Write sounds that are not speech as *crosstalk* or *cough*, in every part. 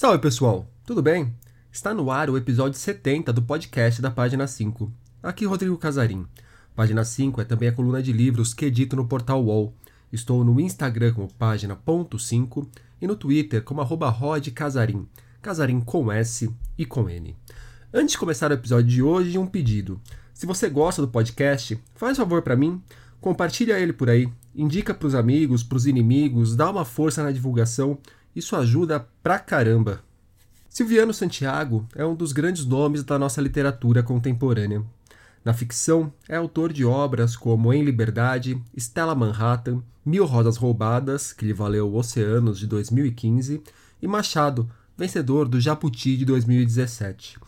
Salve pessoal, tudo bem? Está no ar o episódio 70 do podcast da Página 5. Aqui Rodrigo Casarim. Página 5 é também a coluna de livros que edito no portal UOL. Estou no Instagram como página.5 e no Twitter como arroba rodcasarim, casarim com S e com N. Antes de começar o episódio de hoje, um pedido. Se você gosta do podcast, faz favor para mim, compartilha ele por aí, indica para os amigos, para os inimigos, dá uma força na divulgação, isso ajuda pra caramba. Silviano Santiago é um dos grandes nomes da nossa literatura contemporânea. Na ficção, é autor de obras como Em Liberdade, Stella Manhattan, Mil Rosas Roubadas, que lhe valeu Oceanos de 2015, e Machado, vencedor do Jabuti de 2017.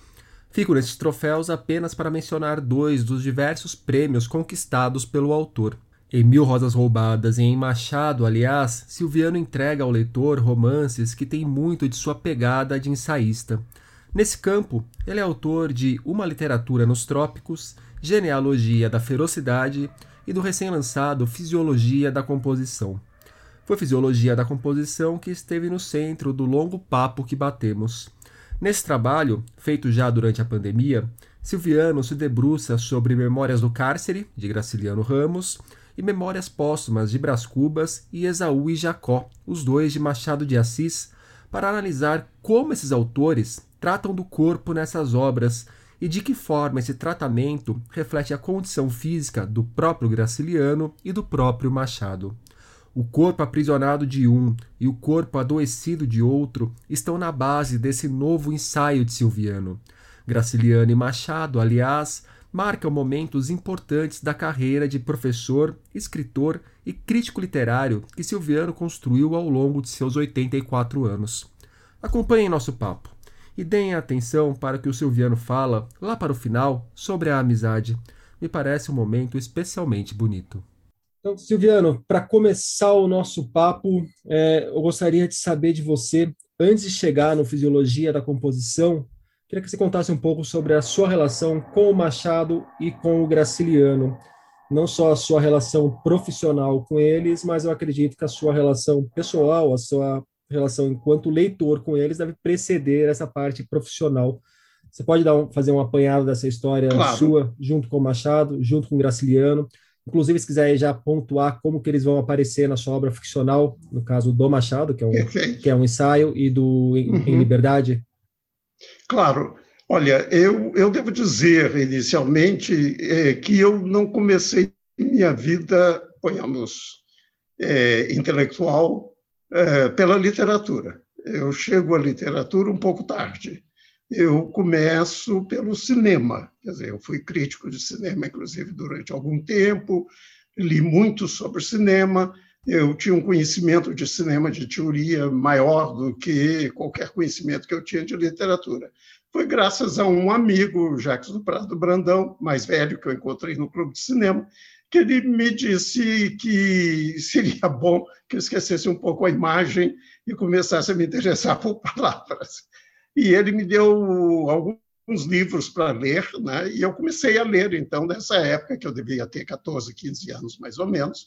Fico nesses troféus apenas para mencionar dois dos diversos prêmios conquistados pelo autor. Em Mil Rosas Roubadas e em Machado, aliás, Silviano entrega ao leitor romances que têm muito de sua pegada de ensaísta. Nesse campo, ele é autor de Uma Literatura nos Trópicos, Genealogia da Ferocidade e do recém-lançado Fisiologia da Composição. Foi Fisiologia da Composição que esteve no centro do longo papo que batemos. Nesse trabalho, feito já durante a pandemia, Silviano se debruça sobre Memórias do Cárcere, de Graciliano Ramos, e Memórias Póstumas de Brás Cubas e Esaú e Jacó, os dois de Machado de Assis, para analisar como esses autores tratam do corpo nessas obras e de que forma esse tratamento reflete a condição física do próprio Graciliano e do próprio Machado. O corpo aprisionado de um e o corpo adoecido de outro estão na base desse novo ensaio de Silviano. Graciliano e Machado, aliás, marcam momentos importantes da carreira de professor, escritor e crítico literário que Silviano construiu ao longo de seus 84 anos. Acompanhem nosso papo e deem atenção para o que o Silviano fala lá para o final sobre a amizade. Me parece um momento especialmente bonito. Então, Silviano, para começar o nosso papo, é, eu gostaria de saber de você, antes de chegar no Fisiologia da Composição, Queria que você contasse um pouco sobre a sua relação com o Machado e com o Graciliano. Não só a sua relação profissional com eles, mas eu acredito que a sua relação pessoal, a sua relação enquanto leitor com eles deve preceder essa parte profissional. Você pode dar um, fazer um apanhado dessa história claro. sua, junto com o Machado, junto com o Graciliano, Inclusive, se quiser já pontuar como que eles vão aparecer na sua obra ficcional, no caso do Machado, que é um, que é um ensaio, e do Em, uhum. em Liberdade. Claro. Olha, eu, eu devo dizer inicialmente é, que eu não comecei minha vida, ponhamos, é, intelectual é, pela literatura. Eu chego à literatura um pouco tarde. Eu começo pelo cinema, quer dizer, eu fui crítico de cinema, inclusive, durante algum tempo, li muito sobre cinema, eu tinha um conhecimento de cinema de teoria maior do que qualquer conhecimento que eu tinha de literatura. Foi graças a um amigo, Jacques do Prado Brandão, mais velho, que eu encontrei no clube de cinema, que ele me disse que *laughs* seria bom que eu esquecesse um pouco a imagem e começasse a me interessar por palavras. E ele me deu alguns livros para ler, né? e eu comecei a ler, então, nessa época, que eu devia ter 14, 15 anos, mais ou menos,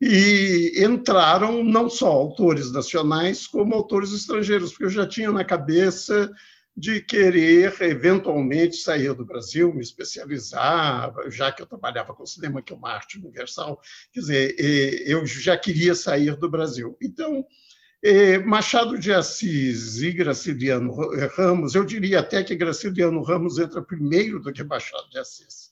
e entraram não só autores nacionais, como autores estrangeiros, porque eu já tinha na cabeça de querer eventualmente sair do Brasil, me especializar, já que eu trabalhava com cinema, que é uma arte universal, quer dizer, eu já queria sair do Brasil. Então, Machado de Assis e Graciliano Ramos, eu diria até que Graciliano Ramos entra primeiro do que Machado de Assis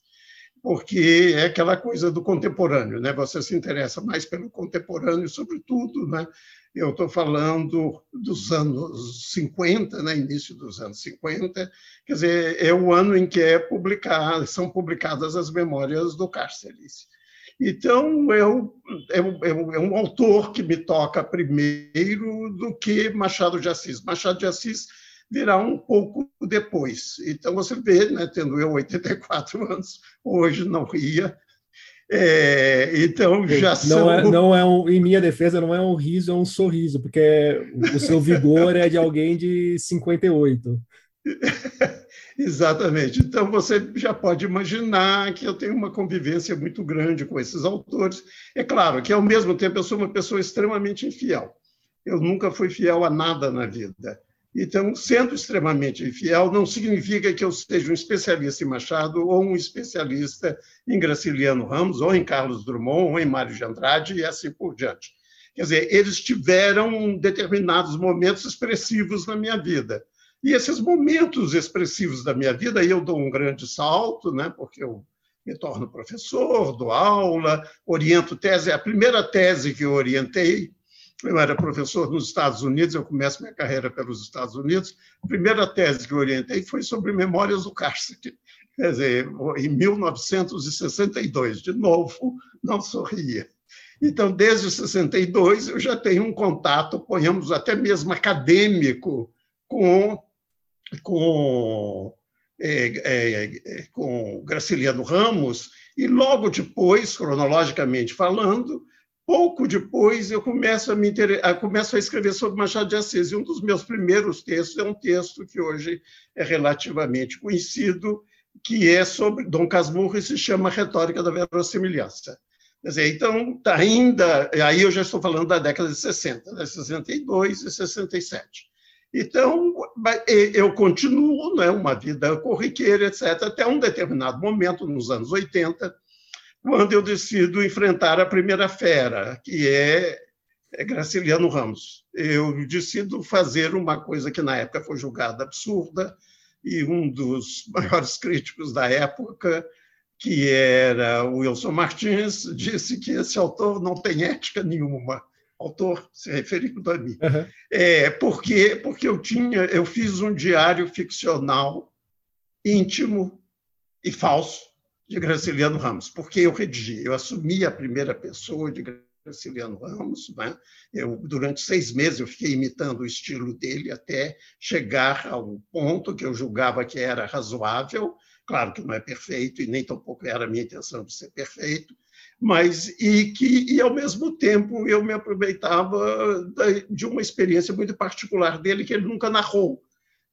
porque é aquela coisa do contemporâneo, né? Você se interessa mais pelo contemporâneo, sobretudo, né? Eu estou falando dos anos 50, né? Início dos anos 50, quer dizer, é o ano em que é publicado, são publicadas as memórias do Cárceres. Então, eu, é, é, é um autor que me toca primeiro do que Machado de Assis. Machado de Assis virá um pouco depois. Então, você vê, né, tendo eu 84 anos, hoje não ria, é, então já não são... É, não é um, em minha defesa, não é um riso, é um sorriso, porque o seu vigor é de alguém de 58. *laughs* Exatamente. Então você já pode imaginar que eu tenho uma convivência muito grande com esses autores. É claro que, ao mesmo tempo, eu sou uma pessoa extremamente infiel. Eu nunca fui fiel a nada na vida. Então, sendo extremamente infiel, não significa que eu seja um especialista em Machado ou um especialista em Graciliano Ramos, ou em Carlos Drummond, ou em Mário de Andrade, e assim por diante. Quer dizer, eles tiveram determinados momentos expressivos na minha vida. E esses momentos expressivos da minha vida, aí eu dou um grande salto, né, porque eu me torno professor, dou aula, oriento tese. A primeira tese que eu orientei eu era professor nos Estados Unidos, eu começo minha carreira pelos Estados Unidos. A primeira tese que eu orientei foi sobre memórias do cárcere, quer dizer, em 1962. De novo, não sorria. Então, desde 62, eu já tenho um contato, ponhamos até mesmo acadêmico, com, com, é, é, com Graciliano Ramos, e logo depois, cronologicamente falando, Pouco depois, eu começo a, me inter... começo a escrever sobre Machado de Assis, e um dos meus primeiros textos é um texto que hoje é relativamente conhecido, que é sobre Dom Casmurro e se chama Retórica da Verossimilhança. Quer dizer, então, tá ainda, aí eu já estou falando da década de 60, né, 62 e 67. Então, eu continuo né, uma vida corriqueira, etc., até um determinado momento, nos anos 80, quando eu decido enfrentar a primeira fera, que é, é Graciliano Ramos. Eu decido fazer uma coisa que na época foi julgada absurda, e um dos *laughs* maiores críticos da época, que era o Wilson Martins, disse que esse autor não tem ética nenhuma. Autor se referindo a mim. Uhum. É, porque, porque eu tinha, eu fiz um diário ficcional íntimo e falso de Graciliano Ramos, porque eu redigi, eu assumi a primeira pessoa de Graciliano Ramos, né? eu, durante seis meses eu fiquei imitando o estilo dele até chegar ao ponto que eu julgava que era razoável, claro que não é perfeito e nem tampouco era a minha intenção de ser perfeito, mas e que e ao mesmo tempo eu me aproveitava de uma experiência muito particular dele que ele nunca narrou,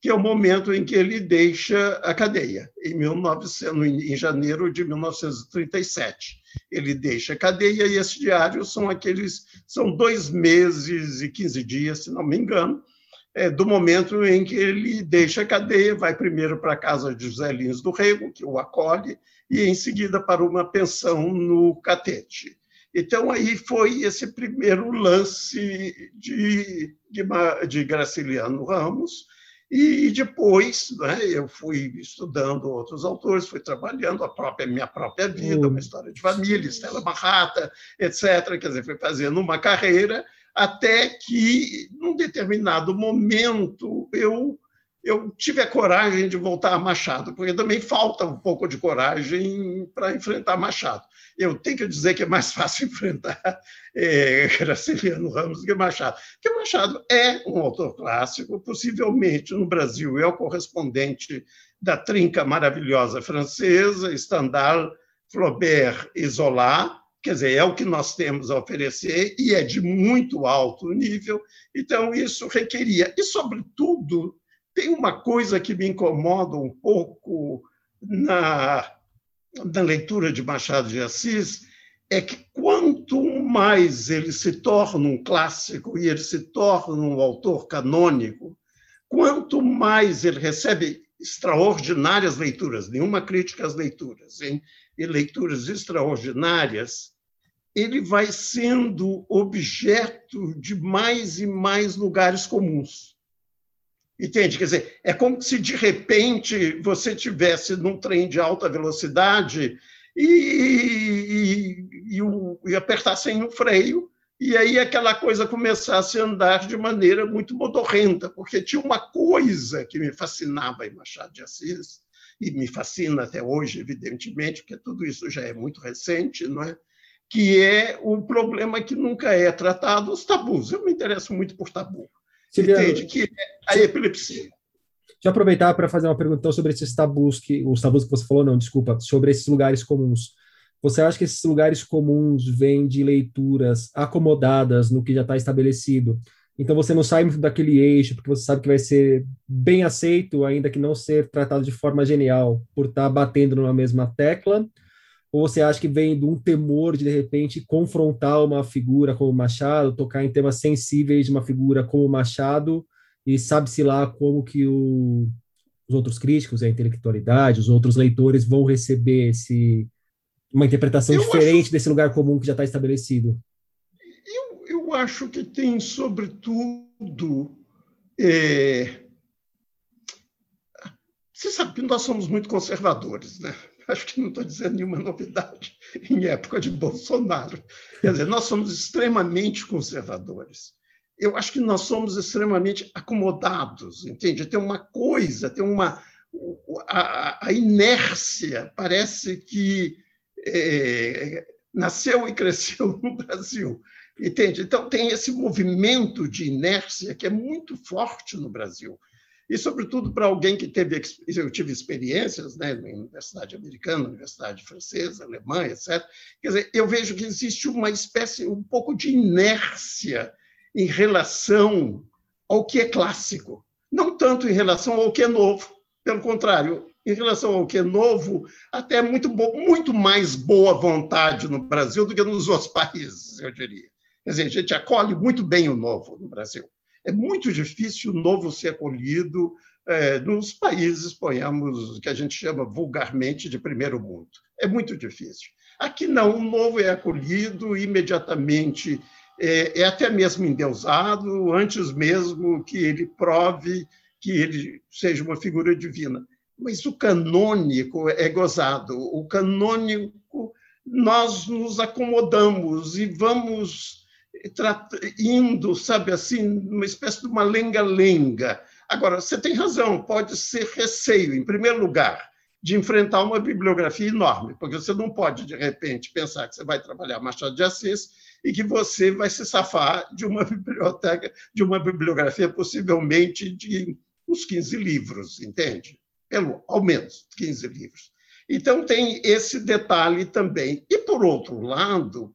que é o momento em que ele deixa a cadeia, em, 1900, em janeiro de 1937. Ele deixa a cadeia e esse diário são aqueles, são dois meses e 15 dias, se não me engano, é, do momento em que ele deixa a cadeia, vai primeiro para a casa de José Lins do Rego, que o acolhe, e em seguida para uma pensão no Catete. Então, aí foi esse primeiro lance de, de, de Graciliano Ramos, e depois né, eu fui estudando outros autores, fui trabalhando a própria minha própria vida, uma história de família, Estela Barrata, etc. Quer dizer, fui fazendo uma carreira até que, num determinado momento, eu eu tive a coragem de voltar a Machado, porque também falta um pouco de coragem para enfrentar Machado. Eu tenho que dizer que é mais *laughs* fácil enfrentar é, Graciliano Ramos do que Machado, porque Machado é um autor clássico, possivelmente no Brasil é o correspondente da trinca maravilhosa francesa, Stendhal, Flaubert e Zola, quer dizer, é o que nós temos a oferecer e é de muito alto nível, então isso requeria, e sobretudo, tem uma coisa que me incomoda um pouco na, na leitura de Machado de Assis, é que quanto mais ele se torna um clássico e ele se torna um autor canônico, quanto mais ele recebe extraordinárias leituras, nenhuma crítica às leituras, hein? e leituras extraordinárias, ele vai sendo objeto de mais e mais lugares comuns. Entende? Quer dizer, é como se de repente você tivesse num trem de alta velocidade e, e, e, e o freio, e aí aquela coisa começasse a andar de maneira muito modorrenta, porque tinha uma coisa que me fascinava em Machado de Assis, e me fascina até hoje, evidentemente, porque tudo isso já é muito recente, não é? que é o problema que nunca é tratado, os tabus. Eu me interesso muito por tabu. Entende? Que é a epilepsia. Deixa eu aproveitar para fazer uma pergunta então, sobre esses tabus, que, os tabus que você falou, não, desculpa, sobre esses lugares comuns. Você acha que esses lugares comuns vêm de leituras acomodadas no que já está estabelecido? Então você não sai muito daquele eixo, porque você sabe que vai ser bem aceito, ainda que não ser tratado de forma genial, por estar tá batendo numa mesma tecla? Ou você acha que vem de um temor de, de repente, confrontar uma figura como Machado, tocar em temas sensíveis de uma figura como Machado, e sabe-se lá como que o, os outros críticos, a intelectualidade, os outros leitores vão receber esse, uma interpretação eu diferente acho... desse lugar comum que já está estabelecido? Eu, eu acho que tem, sobretudo, é... você sabe que nós somos muito conservadores, né? *laughs* Acho que não estou dizendo nenhuma novidade em época de Bolsonaro. Quer dizer, nós somos extremamente conservadores eu acho que nós somos extremamente acomodados, entende? Tem uma coisa, tem uma. A, a inércia parece que é, nasceu e cresceu no Brasil, entende? Então, tem esse movimento de inércia que é muito forte no Brasil. E, sobretudo, para alguém que teve. Eu tive experiências né, na Universidade Americana, Universidade Francesa, Alemã, etc. Quer dizer, eu vejo que existe uma espécie, um pouco de inércia em relação ao que é clássico, não tanto em relação ao que é novo. Pelo contrário, em relação ao que é novo, até muito, muito mais boa vontade no Brasil do que nos outros *laughs* países, eu diria. Quer dizer, a gente acolhe muito bem o novo no Brasil. É muito difícil o novo ser acolhido é, nos países, ponhamos, que a gente chama vulgarmente de primeiro mundo. É muito difícil. Aqui não, o novo é acolhido imediatamente é, é até mesmo endeusado, antes mesmo que ele prove que ele seja uma figura divina. Mas o canônico é gozado. O canônico, nós nos acomodamos e vamos indo, sabe assim, uma espécie de uma lenga-lenga. Agora, você tem razão, pode ser receio, em primeiro lugar, de enfrentar uma bibliografia enorme, porque você não pode, de repente, pensar que você vai trabalhar Machado de Assis e que você vai se safar de uma *laughs* biblioteca, de uma bibliografia possivelmente de uns 15 livros, entende? Pelo, ao menos 15 livros. Então, tem esse detalhe também. E, por outro lado,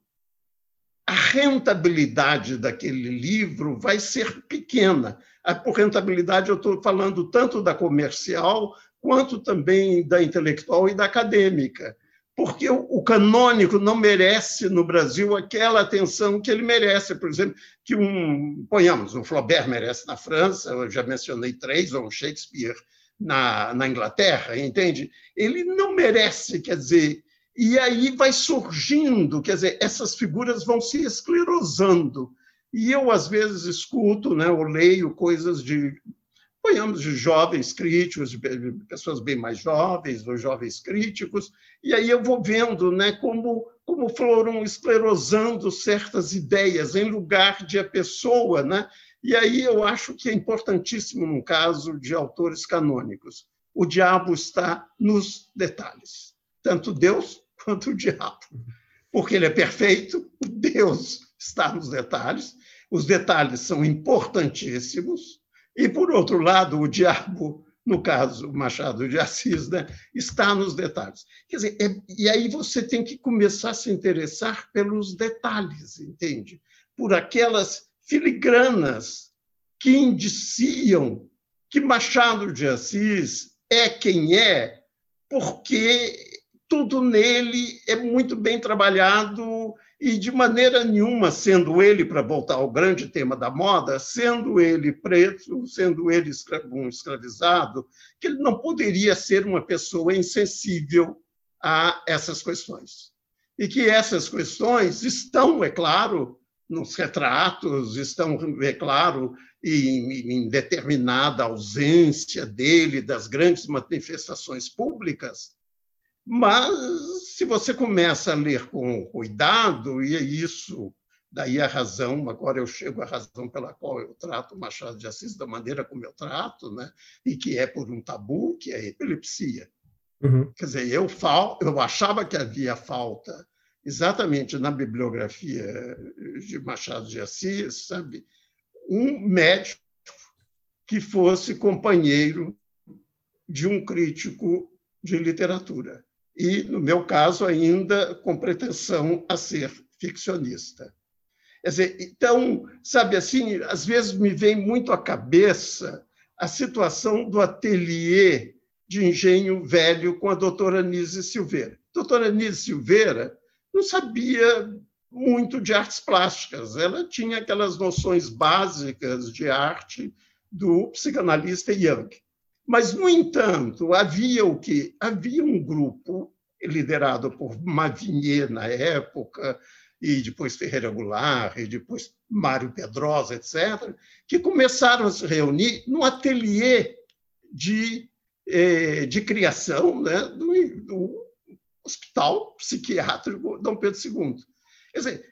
a rentabilidade daquele livro vai ser pequena. Por rentabilidade, eu estou falando tanto da comercial quanto também da intelectual e da acadêmica porque o canônico não merece no Brasil aquela atenção que ele merece, por exemplo, que um, ponhamos, um Flaubert merece na França, eu já mencionei três, ou um Shakespeare na, na Inglaterra, entende? Ele não merece, quer dizer, e aí vai surgindo, quer dizer, essas figuras vão se esclerosando. E eu, às vezes, escuto, né, ou leio coisas de ponhamos de jovens críticos, de pessoas bem mais jovens, ou jovens críticos, e aí eu vou vendo né, como, como foram esclerosando certas ideias em lugar de a pessoa. Né? E aí eu acho que é importantíssimo, no caso de autores canônicos, o diabo está nos detalhes, tanto Deus quanto o diabo, porque ele é perfeito, Deus está nos detalhes, os detalhes são importantíssimos, e, por outro lado, o diabo, no caso Machado de Assis, né, está nos detalhes. Quer dizer, é, e aí você tem que começar a se interessar pelos detalhes, entende? Por aquelas filigranas que indiciam que Machado de Assis é quem é, porque tudo nele é muito bem trabalhado e de maneira nenhuma, sendo ele, para voltar ao grande tema da moda, sendo ele preto, sendo ele um escravizado, que ele não poderia ser uma pessoa insensível a essas questões. E que essas questões estão, é claro, nos retratos, estão, é claro, em, em determinada ausência dele das grandes manifestações públicas, mas, se você começa a ler com cuidado, e é isso, daí a razão, agora eu chego à razão pela qual eu trato Machado de Assis da maneira como eu trato, né? e que é por um tabu, que é a epilepsia. Uhum. Quer dizer, eu, fal, eu achava que havia falta exatamente na bibliografia de Machado de Assis, sabe, um médico que fosse companheiro de um crítico de literatura e, no meu caso, ainda com pretensão a ser ficcionista. Quer dizer, então, sabe assim, às vezes me vem muito à cabeça a situação do ateliê de engenho velho com a doutora Nise Silveira. A doutora Nise Silveira não sabia muito de artes plásticas, ela tinha aquelas noções básicas de arte do psicanalista Jung. Mas, no entanto, havia o que? Havia um grupo liderado por Mavinier na época, e depois Ferreira Goulart, e depois Mário Pedrosa, etc., que começaram a se reunir no ateliê de, eh, de criação né, do, do Hospital Psiquiátrico Dom Pedro II. Quer dizer,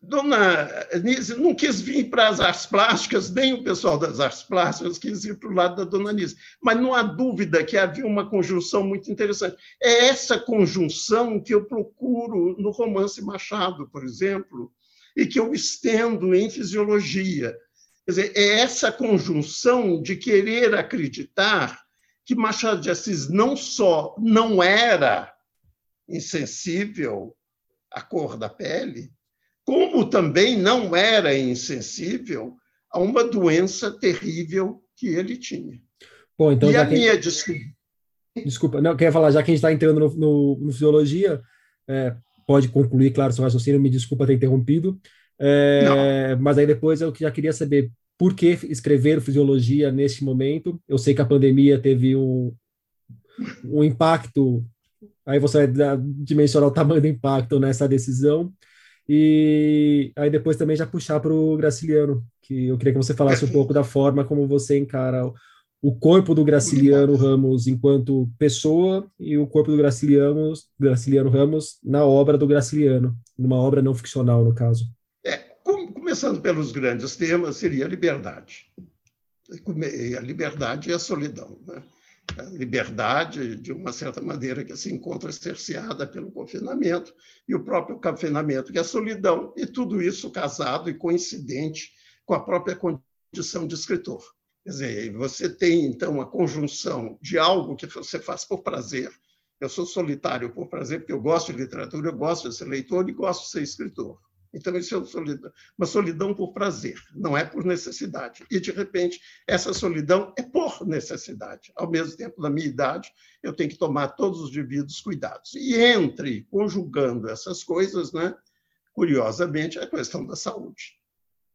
Dona Nise não quis vir para as artes plásticas, nem o pessoal das artes plásticas quis ir para o lado da Dona Nise. Mas não há dúvida que havia uma conjunção muito interessante. É essa conjunção que eu procuro no romance Machado, por exemplo, e que eu estendo em fisiologia. Quer dizer, é essa conjunção de querer acreditar que Machado de Assis não só não era insensível à cor da pele, como também não era insensível a uma doença terrível que ele tinha. Bom, então, e a minha desculpa. Desculpa, não, queria falar, já que a gente está entrando no, no, no Fisiologia, é, pode concluir, claro, seu raciocínio, me desculpa ter interrompido, é, mas aí depois eu já queria saber por que escrever Fisiologia neste momento. Eu sei que a pandemia teve um, um impacto, aí você vai dimensionar o tamanho do impacto nessa decisão, e aí depois também já puxar para o Graciliano, que eu queria que você falasse um pouco da forma como você encara o corpo do Graciliano Ramos enquanto pessoa e o corpo do Graciliano, Graciliano Ramos na obra do Graciliano, numa obra não ficcional, no caso. É, começando pelos grandes temas, seria a liberdade. A liberdade e a solidão. Né? Liberdade, de uma certa maneira, que se encontra cerceada pelo confinamento, e o próprio confinamento, que é a solidão, e tudo isso casado e coincidente com a própria condição de escritor. Quer dizer, você tem, então, a conjunção de algo que você faz por prazer. Eu sou solitário por prazer, porque eu gosto de literatura, eu gosto de ser leitor e gosto de ser escritor. Então, isso é solidão, uma solidão por prazer, não é por necessidade. E, de repente, essa solidão é por necessidade. Ao mesmo tempo, na minha idade, eu tenho que tomar todos os devidos cuidados. E entre, conjugando essas coisas, né, curiosamente, a questão da saúde.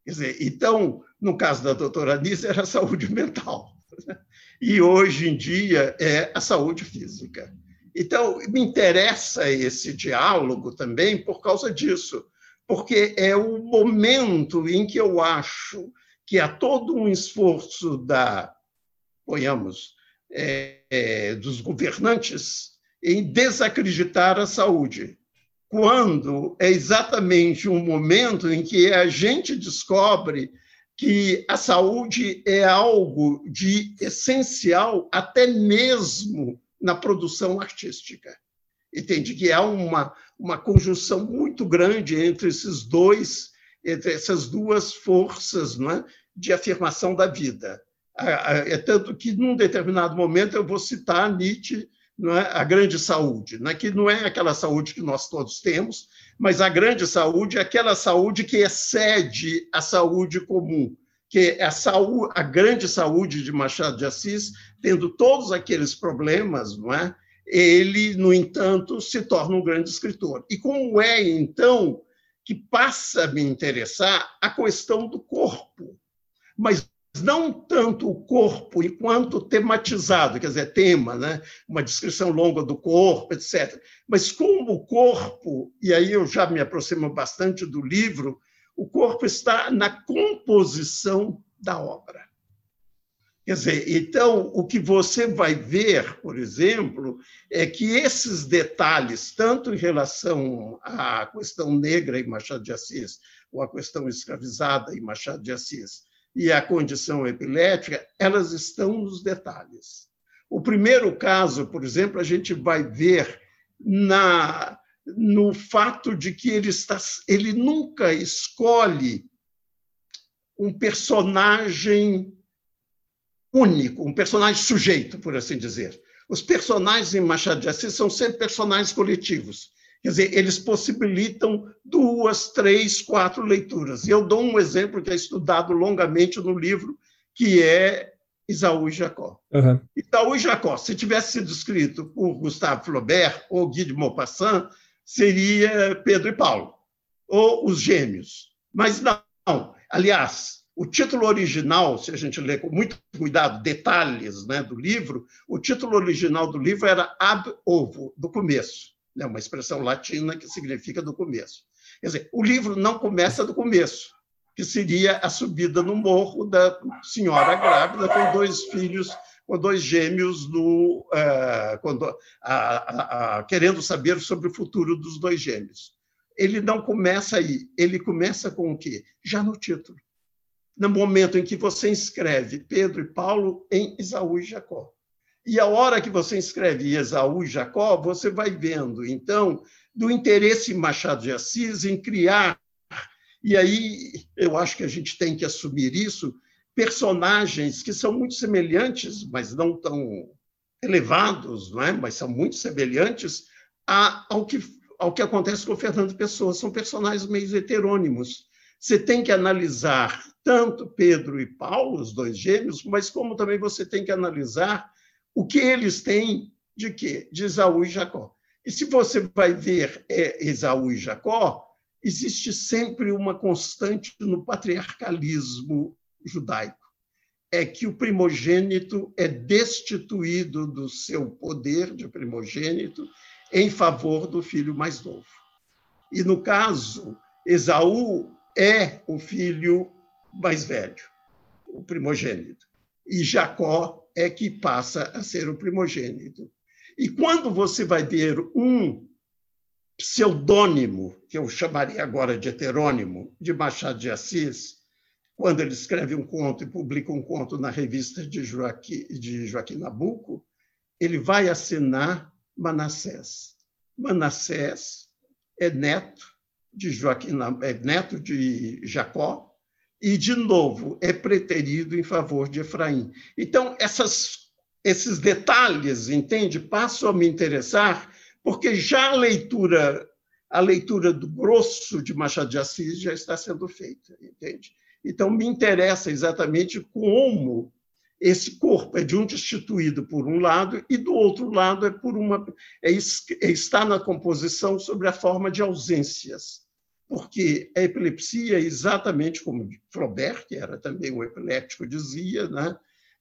Quer dizer, então, no caso da doutora Anissa, era a saúde *laughs* mental. E hoje em dia é a saúde física. Então, me interessa esse diálogo também por causa disso porque é o momento em que eu acho que há todo um esforço da, ponhamos, é, é, dos governantes em desacreditar a saúde, quando é exatamente um momento em que a gente descobre que a saúde é algo de essencial até mesmo na produção artística. Entende que há uma, uma conjunção muito grande entre esses dois, entre essas duas forças é, de afirmação da vida. É tanto que, num determinado momento, eu vou citar Nietzsche, não é? a grande saúde, né? que não é aquela saúde que nós todos temos, mas a grande saúde é aquela saúde que excede a saúde comum, que é a, saúde, a grande saúde de Machado de Assis, tendo todos aqueles problemas, não é? Ele, no entanto, se torna um grande escritor. E como é, então, que passa a me interessar a questão do corpo, mas não tanto o corpo enquanto tematizado, quer dizer, tema, né? uma descrição longa do corpo, etc. Mas como o corpo, e aí eu já me aproximo bastante do livro, o corpo está na composição da obra. Quer dizer, então, o que você vai ver, por exemplo, é que esses detalhes, tanto em relação à questão negra em Machado de Assis, ou à questão escravizada em Machado de Assis, e à condição epilética, elas estão nos detalhes. O primeiro caso, por exemplo, a gente vai ver na, no fato de que ele, está, ele nunca escolhe um personagem único, um personagem sujeito, por assim dizer. Os personagens em Machado de Assis são sempre personagens coletivos. Quer dizer, eles possibilitam duas, três, quatro leituras. E eu dou um exemplo que é estudado longamente no livro, que é Isaú e Jacó. Uhum. Isaú e Jacó, se tivesse sido escrito por Gustave Flaubert ou Guy de Maupassant, seria Pedro e Paulo, ou os gêmeos. Mas não. Aliás, O título original, se a gente ler com muito cuidado, detalhes né, do livro, o título original do livro era ab ovo, do começo, né, uma expressão latina que significa do começo. Quer dizer, o livro não começa do começo, que seria a subida no morro da senhora grávida com dois filhos, com dois gêmeos, no, uh, quando, a, a, querendo saber sobre o futuro dos dois gêmeos. Ele não começa aí, ele começa com o quê? Já no título. No momento em que você inscreve Pedro e Paulo em Isaú e Jacó. E a hora que você inscreve Esaú e Jacó, você vai vendo, então, do interesse Machado de Assis em criar, e aí eu acho que a gente tem que assumir isso, personagens que são muito semelhantes, mas não tão elevados, não é? mas são muito semelhantes ao, que, ao que acontece com o Fernando Pessoa. São personagens meio heterônimos. Você tem que analisar tanto Pedro e Paulo, os dois gêmeos, mas como também você tem que analisar o que eles têm de quê? De Esaú e Jacó. E se você vai ver é, Esaú e Jacó, existe sempre uma constante no patriarcalismo judaico. É que o primogênito é destituído do seu poder de primogênito em favor do filho mais novo. E no caso, Esaú é o filho mais velho, o primogênito. E Jacó é que passa a ser o primogênito. E quando você vai ver um pseudônimo, que eu chamaria agora de heterônimo, de Machado de Assis, quando ele escreve um conto e publica um conto na revista de Joaquim, de Joaquim Nabuco, ele vai assinar Manassés. Manassés é neto de Joaquim, é neto de Jacó e de novo é preterido em favor de Efraim. Então essas, esses detalhes, entende, passam a me interessar porque já a leitura a leitura do grosso de Machado de Assis já está sendo feita, entende? Então, me interessa exatamente como esse corpo é de um destituído por um lado e do outro lado é por uma é, é está na composição sobre a forma de ausências porque a epilepsia é exatamente como Flaubert que era também um epilético dizia né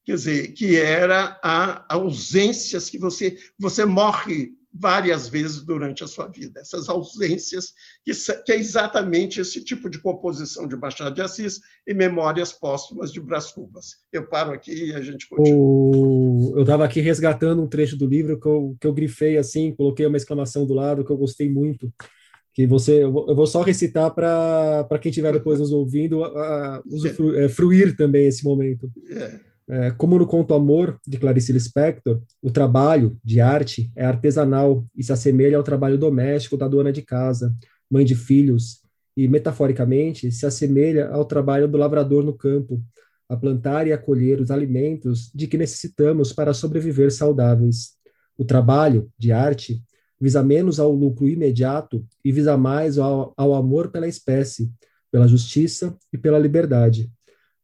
quer dizer que era a ausências que você você morre várias vezes durante a sua vida. Essas ausências, que, que, é exatamente esse tipo de composição de Machado de Assis e Memórias Póstumas de Brás Cubas. Eu paro aqui e a gente continua. O... Eu estava aqui resgatando um trecho do livro que eu, que eu grifei assim, coloquei uma exclamação do lado que eu gostei muito. Que você, eu vou só recitar para quem estiver depois nos ouvindo, a, a, usufruir, é, fruir também esse momento. É. É, como no conto Amor, de Clarice Lispector, o trabalho de arte é artesanal e se assemelha ao trabalho doméstico da dona de casa, mãe de filhos, e, metaforicamente, se assemelha ao trabalho do lavrador no campo, a plantar e a colher os alimentos de que necessitamos para sobreviver saudáveis. O trabalho de arte visa menos ao lucro imediato e visa mais ao, ao amor pela espécie, pela justiça e pela liberdade.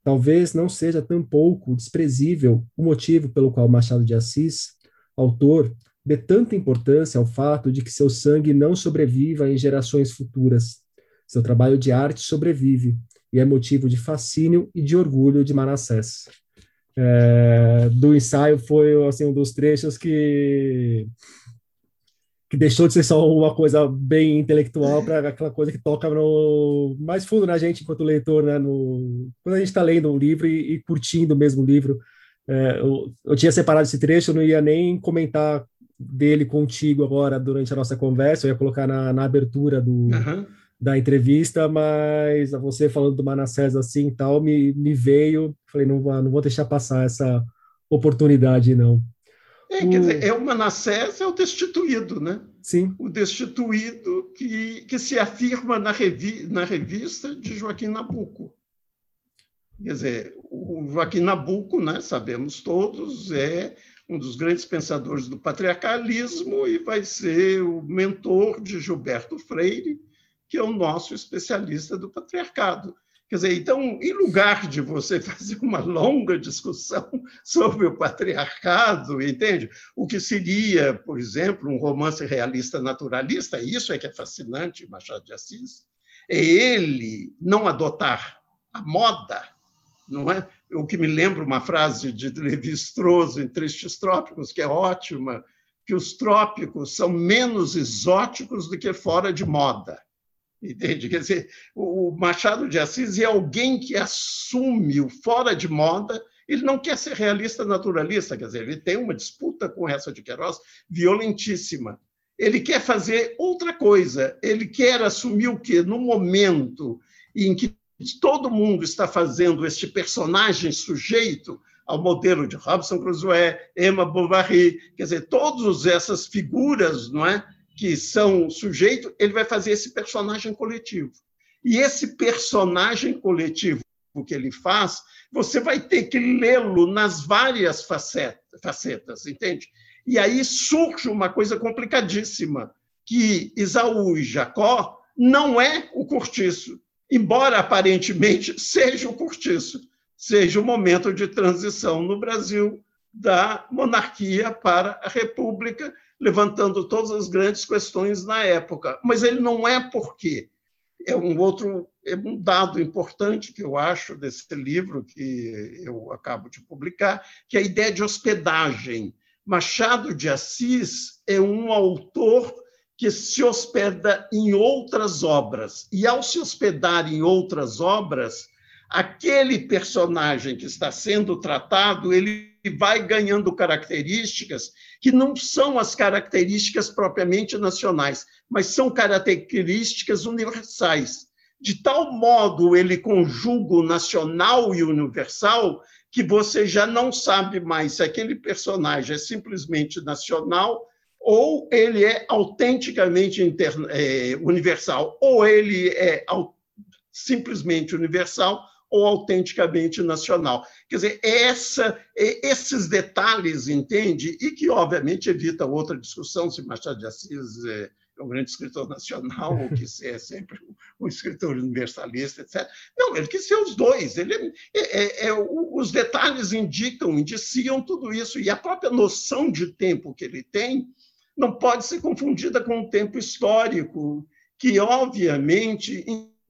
Talvez não seja tampouco desprezível o motivo pelo qual Machado de Assis, autor, dê tanta importância ao fato de que seu sangue não sobreviva em gerações futuras. Seu trabalho de arte sobrevive e é motivo de fascínio e de orgulho de Manassés. É, do ensaio foi assim um dos trechos que que deixou de ser só uma coisa bem intelectual para aquela coisa que toca no mais fundo na gente enquanto leitor, né? No, quando a gente está lendo um livro e, e, curtindo mesmo o livro. É, eu, eu, tinha separado esse trecho, eu não ia nem comentar dele contigo agora durante a nossa conversa, eu ia colocar na, na abertura do, uhum. da entrevista, mas você falando do Manassés assim e tal, me, me veio, falei, não, não vou deixar passar essa oportunidade, não. É, quer dizer, é o Manassés é o destituído, né? Sim. O destituído que, que se afirma na, revi, na revista de Joaquim Nabuco. Quer dizer, o Joaquim Nabuco, né, sabemos todos, é um dos grandes pensadores do patriarcalismo e vai ser o mentor de Gilberto Freire, que é o nosso especialista do patriarcado. Quer dizer, então, em lugar de você *laughs* fazer uma longa discussão sobre o patriarcado, entende? O que seria, por exemplo, um romance realista naturalista, isso é que é fascinante, Machado de Assis, é ele não adotar a moda, não é? O que me lembra uma frase de Levi-Strauss em Tristes Trópicos, que é ótima, que os trópicos são menos exóticos do que fora de moda. Entende? Quer dizer, o Machado de Assis é alguém que assume o fora de moda, ele não quer ser realista naturalista, quer dizer, ele tem uma disputa com essa de Queiroz violentíssima. Ele quer fazer outra coisa, ele quer assumir o quê? No momento em que todo mundo está fazendo este personagem sujeito ao modelo de Robson Crusoe, Emma Bovary, quer dizer, todas essas figuras, não é, que são sujeito, ele vai fazer esse personagem coletivo. E esse personagem coletivo que ele faz, você vai ter que lê-lo nas várias facetas, facetas, entende? E aí surge uma coisa complicadíssima, que Isaú e Jacó não é o cortiço, embora aparentemente *laughs* seja o cortiço, seja o momento de transição no Brasil da monarquia para a república, levantando todas as grandes questões na época. Mas ele não é porque é um outro é um dado importante que eu acho desse livro que eu acabo de publicar, que é a ideia de hospedagem. Machado de Assis é um autor que se hospeda em outras obras. E, ao se hospedar em outras obras, aquele personagem que está sendo tratado, ele vai ganhando características que não são as características propriamente nacionais, mas são características universais. De tal modo ele conjuga o nacional e o universal que você já não sabe mais se aquele personagem é simplesmente nacional ou ele é autenticamente é, universal, ou ele é simplesmente universal ou autenticamente nacional. Quer dizer, essa, esses detalhes, entende? E que, obviamente, evita outra discussão se Machado de Assis é, é um grande escritor nacional ou que é sempre um escritor universalista, etc. Não, ele quis ser os dois. Ele, é, é, é, os detalhes indicam, indiciam tudo isso. E a própria noção de tempo que ele tem não pode ser confundida com o tempo histórico, que, obviamente,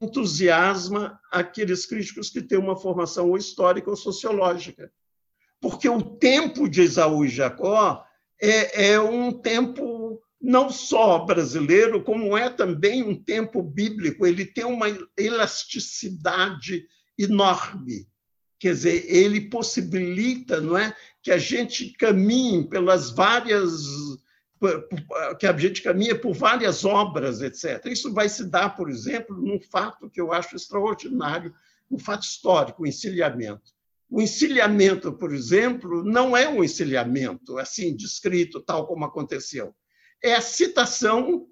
entusiasma aqueles críticos que têm uma formação ou histórica ou sociológica. Porque o tempo de Esaú e Jacó é, é um tempo não só brasileiro, como é também um tempo bíblico. Ele tem uma elasticidade enorme. Quer dizer, ele possibilita não é, que a gente caminhe pelas várias que a gente caminha por várias obras, etc. Isso vai se dar, por exemplo, num fato que eu acho extraordinário, um fato histórico, o encilhamento. O encilhamento, por exemplo, não é um encilhamento assim descrito tal como aconteceu. É a citação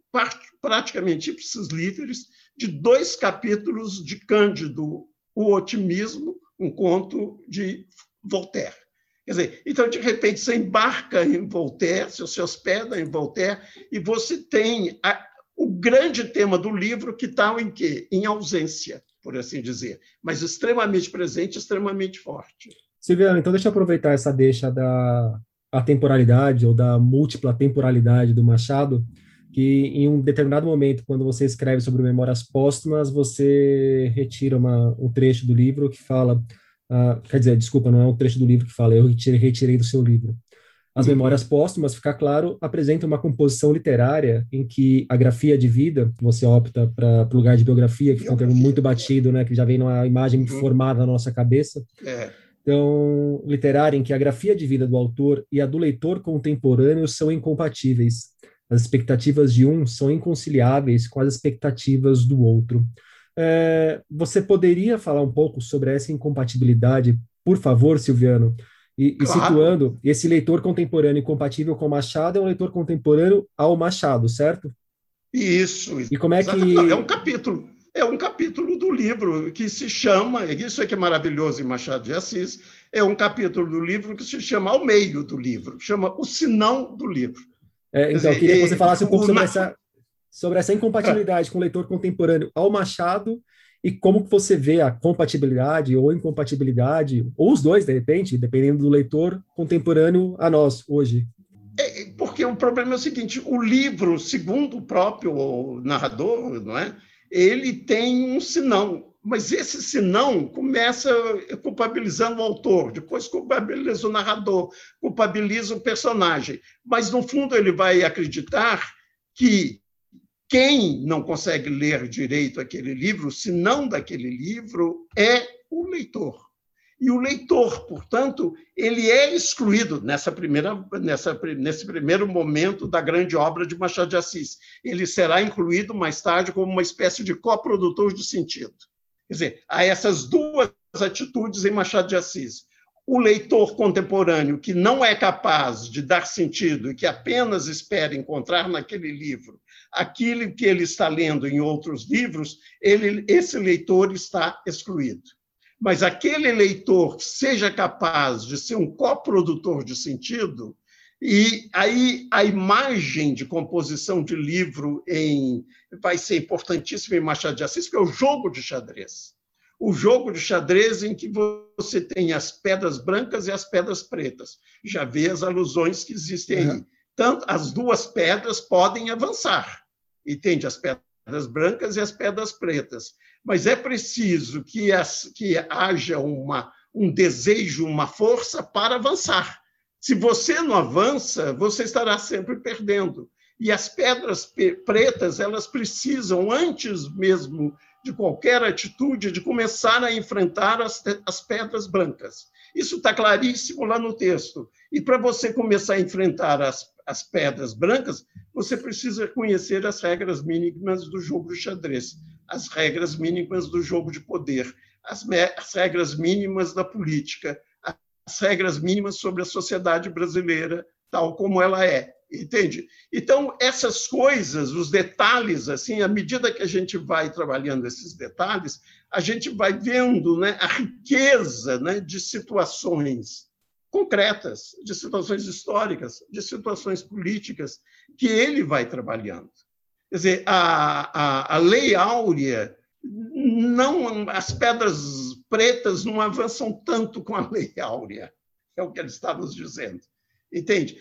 praticamente ipsis literis de dois capítulos de Cândido, O Otimismo, um conto de Voltaire. Quer dizer, então, de repente, você embarca em Voltaire, você se hospeda em Voltaire, e você tem a, o grande tema do livro que está em quê? Em ausência, por assim dizer, mas extremamente presente, extremamente forte. Silviana, então deixa eu aproveitar essa deixa da atemporalidade ou da múltipla temporalidade do Machado, que em um determinado momento, quando você escreve sobre memórias póstumas, você retira uma, um trecho do livro que fala Uh, quer dizer, desculpa, não é um trecho do livro que fala, eu retirei, retirei do seu livro. As. Memórias Póstumas, fica claro, apresenta uma composição literária em que a grafia de vida, você opta para o lugar de biografia, que é um termo muito batido, né, que já vem numa imagem uhum. formada na nossa cabeça. É. Então, literária em que a grafia de vida do autor e a do leitor contemporâneo são incompatíveis. As expectativas de um são inconciliáveis com as expectativas do outro. É, você poderia falar um pouco sobre essa incompatibilidade, por favor, Silviano? E, claro. e, situando, esse leitor contemporâneo compatível com Machado é um leitor contemporâneo ao Machado, certo? Isso. E como é que. É um capítulo. É um capítulo do livro que se chama, isso é que é maravilhoso em Machado de Assis, é um capítulo do livro que se chama ao meio do livro, chama o sinão do livro. É, então, dizer, eu queria que você falasse um pouco sobre essa, sobre essa incompatibilidade com o leitor contemporâneo ao Machado e como que você vê a compatibilidade ou incompatibilidade, ou os dois, de repente, dependendo do leitor contemporâneo a nós, hoje. É, porque o problema é o seguinte, o livro, segundo o próprio narrador, não é? ele tem um sinão. Mas esse senão começa culpabilizando o autor, depois culpabiliza o narrador, culpabiliza o personagem. Mas, no fundo, ele vai acreditar que quem não consegue ler direito aquele livro, se não daquele livro, é o leitor. E o leitor, portanto, ele é excluído nessa primeira, nessa, nesse primeiro momento da grande obra de Machado de Assis. Ele será incluído mais tarde como uma espécie de coprodutor de sentido. Quer dizer, há essas duas atitudes em Machado de Assis. O leitor contemporâneo que não é capaz de dar sentido e que apenas espera encontrar naquele livro aquilo que ele está lendo em outros livros, ele, esse leitor está excluído mas aquele leitor seja capaz de ser um coprodutor de sentido, e aí a imagem de composição de livro em, vai ser importantíssima em Machado de Assis, que é o jogo de xadrez. O jogo de xadrez em que você tem as pedras brancas e as pedras pretas. Já vê as alusões que existem aí. Tanto as duas pedras podem avançar, entende? As pedras brancas e as pedras pretas mas é preciso que, as, que haja uma, um desejo, uma força para avançar. Se você não avança, você estará sempre perdendo. E as pedras pretas, elas precisam, antes mesmo de qualquer atitude, de começar a enfrentar as, as pedras brancas. Isso está claríssimo lá no texto. E para você começar a enfrentar as, as pedras brancas, você precisa conhecer as regras mínimas do jogo de xadrez as regras mínimas do jogo de poder, as, as regras mínimas da política, as regras mínimas sobre a sociedade brasileira, tal como ela é. Entende? Então, essas coisas, os detalhes, assim, à medida que a gente vai trabalhando esses detalhes, a gente vai vendo né, a riqueza né, de situações concretas, de situações históricas, de situações políticas que ele vai trabalhando. Quer dizer, a, a, a lei áurea, não, as pedras pretas não avançam tanto com a lei áurea, é o que ele está nos dizendo. Entende?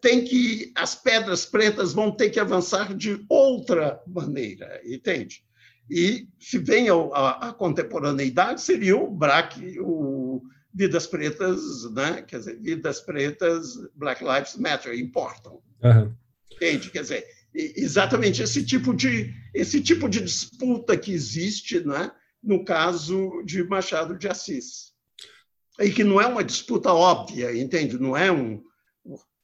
Tem que as pedras pretas vão ter que avançar de outra maneira, entende? E se vem a, a, a contemporaneidade, seria o BRAC, o Vidas Pretas, né? Quer dizer, Vidas Pretas, Black Lives Matter, importam. Uhum. Entende? Quer dizer, exatamente esse tipo de esse tipo de disputa que existe, né, no caso de Machado de Assis, e que não é uma disputa óbvia, entende? Não é um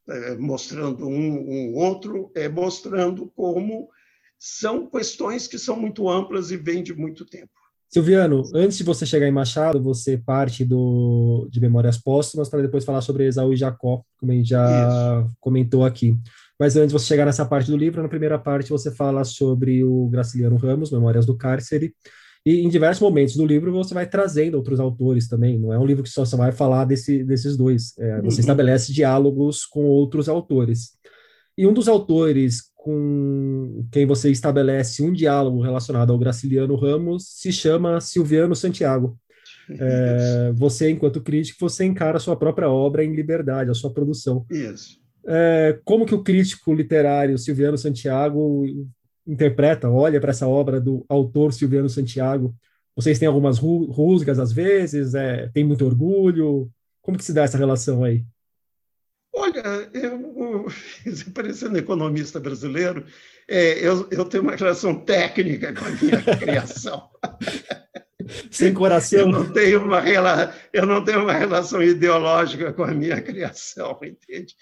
é, mostrando um, um outro, é mostrando como são questões que são muito amplas e vêm de muito tempo. Silviano, antes de você chegar em Machado, você parte do, de Memórias Póstumas para depois falar sobre Esaú e Jacó, como a gente já Isso. comentou aqui. Mas antes de você chegar nessa parte do livro, na primeira parte você fala sobre o Graciliano Ramos, Memórias do Cárcere, e em diversos momentos do livro você vai trazendo outros autores também. Não é um livro que só, só vai falar desse, desses dois. É, você uhum. estabelece diálogos com outros autores. E um dos autores com quem você estabelece um diálogo relacionado ao Graciliano Ramos se chama Silviano Santiago. É, você, enquanto crítico, você encara a sua própria obra em liberdade, a sua produção. Isso é, como que o crítico literário Silviano Santiago interpreta, olha para essa obra do autor Silviano Santiago? Vocês têm algumas rusgas às vezes? É, tem muito orgulho? Como que se dá essa relação aí? Olha, eu, *laughs* parecendo economista brasileiro, é, eu, eu tenho uma relação técnica com a minha *laughs* criação. *laughs* Sem coração. Eu não, tenho uma, eu não tenho uma relação ideológica com a minha criação, entende?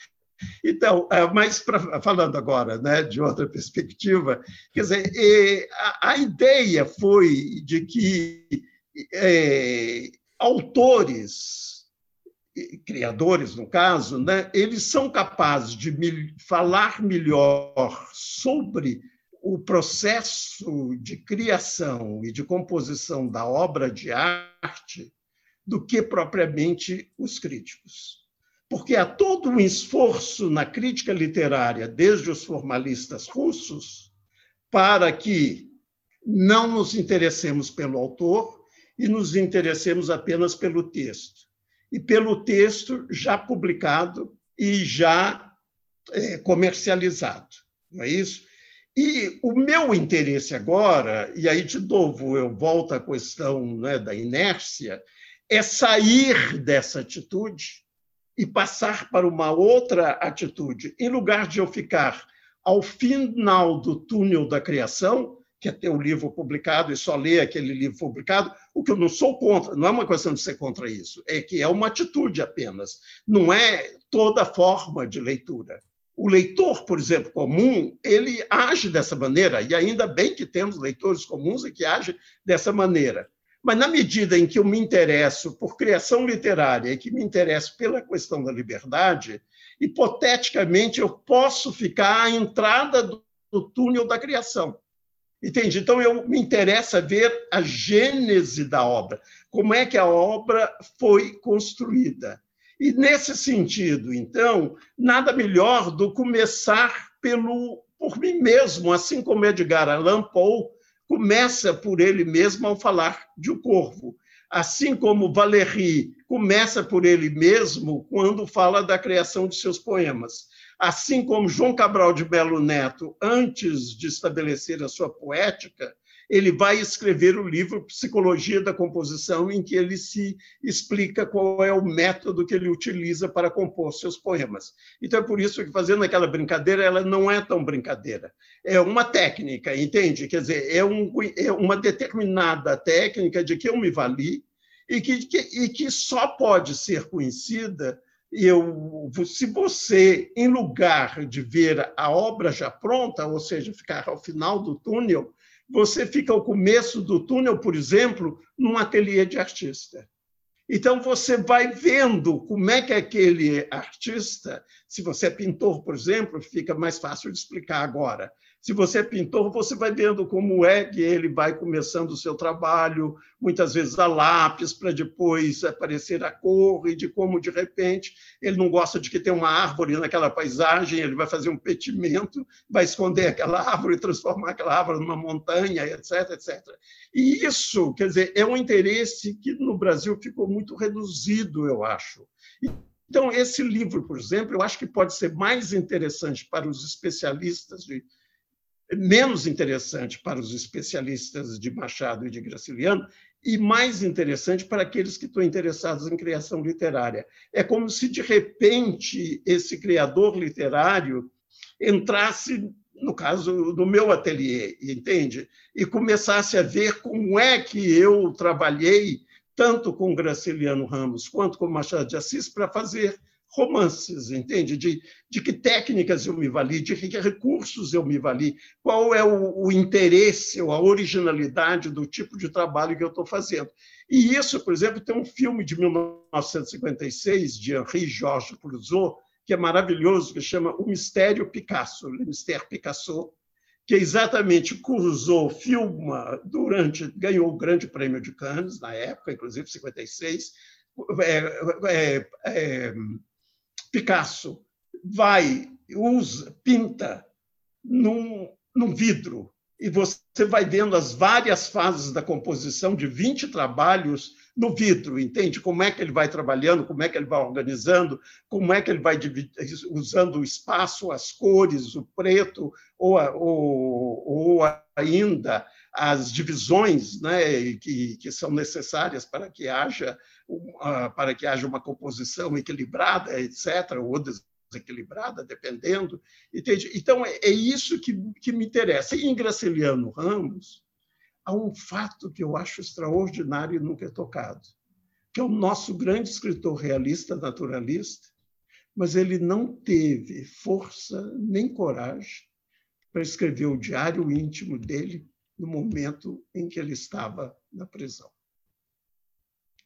Então, é, mas pra, falando agora né, de outra perspectiva, quer dizer, a, a ideia foi de que é, autores, criadores no caso, né, eles são capazes de falar melhor sobre o processo de criação e de composição da obra de arte do que propriamente os críticos porque há todo um esforço na crítica literária, desde os formalistas russos, para que não nos interessemos pelo autor e nos interessemos apenas pelo texto. E pelo texto já publicado e já é, comercializado, não é isso? E o meu interesse agora, e aí de novo eu volto à questão né, da inércia, é sair dessa atitude e passar para uma outra atitude. Em lugar de eu ficar ao final do túnel da criação, que é ter o livro publicado e só ler aquele livro publicado, o que eu não sou contra, não é uma questão de ser contra isso, é que é uma atitude apenas, não é toda forma de leitura. O leitor, por exemplo, comum, ele age dessa maneira, e ainda bem que temos leitores comuns e que agem dessa maneira. Mas, na medida em que eu me interesso por criação literária e que me interesso pela questão da liberdade, hipoteticamente eu posso ficar à entrada do, túnel da criação. Entende? Então, eu me interessa ver a gênese da obra, como é que a obra foi construída. E, nesse sentido, então, nada melhor do começar pelo, por mim mesmo, assim como Edgar Allan Poe começa por ele mesmo ao falar de O Corvo. Assim como Valéry começa por ele mesmo quando fala da criação de seus poemas. Assim como João Cabral de Melo Neto, antes de estabelecer a sua poética, ele vai escrever o livro Psicologia da Composição, em que ele se explica qual é o método que ele utiliza para compor seus poemas. Então é por isso que fazendo aquela brincadeira, ela não é tão brincadeira. É uma técnica, entende? Quer dizer, é, um, é uma determinada técnica de que eu me vali e que, que, e que só pode ser conhecida eu, se você, em lugar de ver a obra já pronta, ou seja, ficar ao final do túnel, você fica ao começo do túnel, por exemplo, num ateliê de artista. Então, você vai vendo como é que aquele artista, se você é pintor, por exemplo, fica mais fácil de explicar agora. Se você é pintor, você vai vendo como é que ele vai começando o seu trabalho, muitas vezes a lápis, para depois aparecer a cor, e de como, de repente, ele não gosta de que tenha uma árvore naquela paisagem, ele vai fazer um petimento, vai esconder aquela árvore, transformar aquela árvore numa montanha, etc, etc. E isso, quer dizer, é um interesse que no Brasil ficou muito reduzido, eu acho. Então, esse livro, por exemplo, eu acho que pode ser mais interessante para os especialistas de menos interessante para os especialistas de Machado e de Graciliano e mais interessante para aqueles que estão interessados em criação literária. É como se, de repente, esse criador literário entrasse, no caso do meu ateliê, entende? E começasse a ver como é que eu trabalhei tanto com Graciliano Ramos quanto com Machado de Assis para fazer romances, entende? De, de que técnicas eu me vali, de que recursos eu me vali, qual é o, o interesse ou a originalidade do tipo de trabalho que eu estou fazendo. E isso, por exemplo, tem um filme de 1956 de Henri Georges Clouseau, que é maravilhoso, que chama O Mistério Picasso, Le Mystère Picasso, que exatamente Clouseau filma durante, ganhou o Grande Prêmio de Cannes, na época, inclusive 56, é, é, é, Picasso vai, usa, pinta num, num vidro e você vai vendo as várias fases da composição de 20 trabalhos no vidro, entende? Como é que ele vai trabalhando, como é que ele vai organizando, como é que ele vai usando o espaço, as cores, o preto, ou, ou, ou ainda as divisões né, que, que são necessárias para que haja para que haja uma composição equilibrada, etc., ou desequilibrada, dependendo. Entende? Então, é, é isso que, que me interessa. E em Graciliano Ramos, há um fato que eu acho extraordinário e nunca é tocado, que é o nosso grande escritor realista, naturalista, mas ele não teve força nem coragem para escrever o diário íntimo dele no momento em que ele estava na prisão.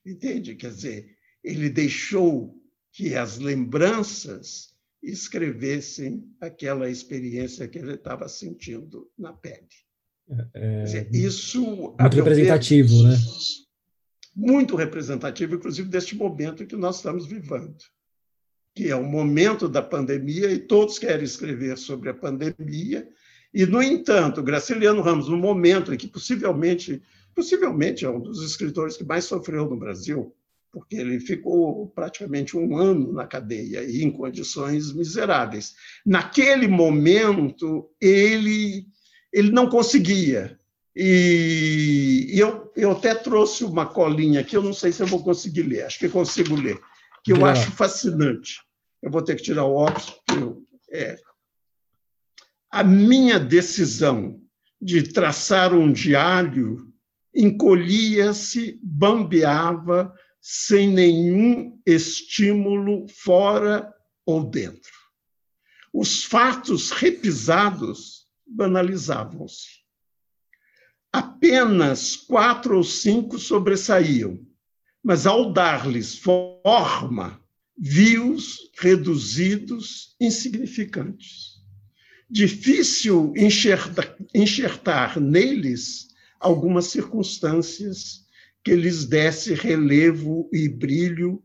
Entende? Quer dizer, ele deixou que as lembranças escrevessem aquela experiência que ele estava sentindo na pele. É, é dizer, isso muito representativo, ver, né? Muito representativo, inclusive deste momento que nós estamos vivendo, que é o momento da pandemia e todos querem escrever sobre a pandemia. E no entanto, Graciliano Ramos, no momento em que possivelmente possivelmente é um dos escritores que mais sofreu no Brasil, porque ele ficou praticamente um ano na cadeia e em condições miseráveis. Naquele momento, ele, ele não conseguia. E eu, eu até trouxe uma colinha aqui, eu não sei se eu vou conseguir ler, acho que consigo ler, que eu acho fascinante. Eu vou ter que tirar o óculos, eu, é, a minha decisão de traçar um diário encolhia-se, bambeava, sem nenhum estímulo fora ou dentro. Os fatos repisados banalizavam-se. Apenas quatro ou cinco sobressaíam, mas ao dar-lhes forma, vi-os reduzidos, insignificantes. Difícil enxertar, enxertar neles algumas circunstâncias que lhes desse relevo e brilho,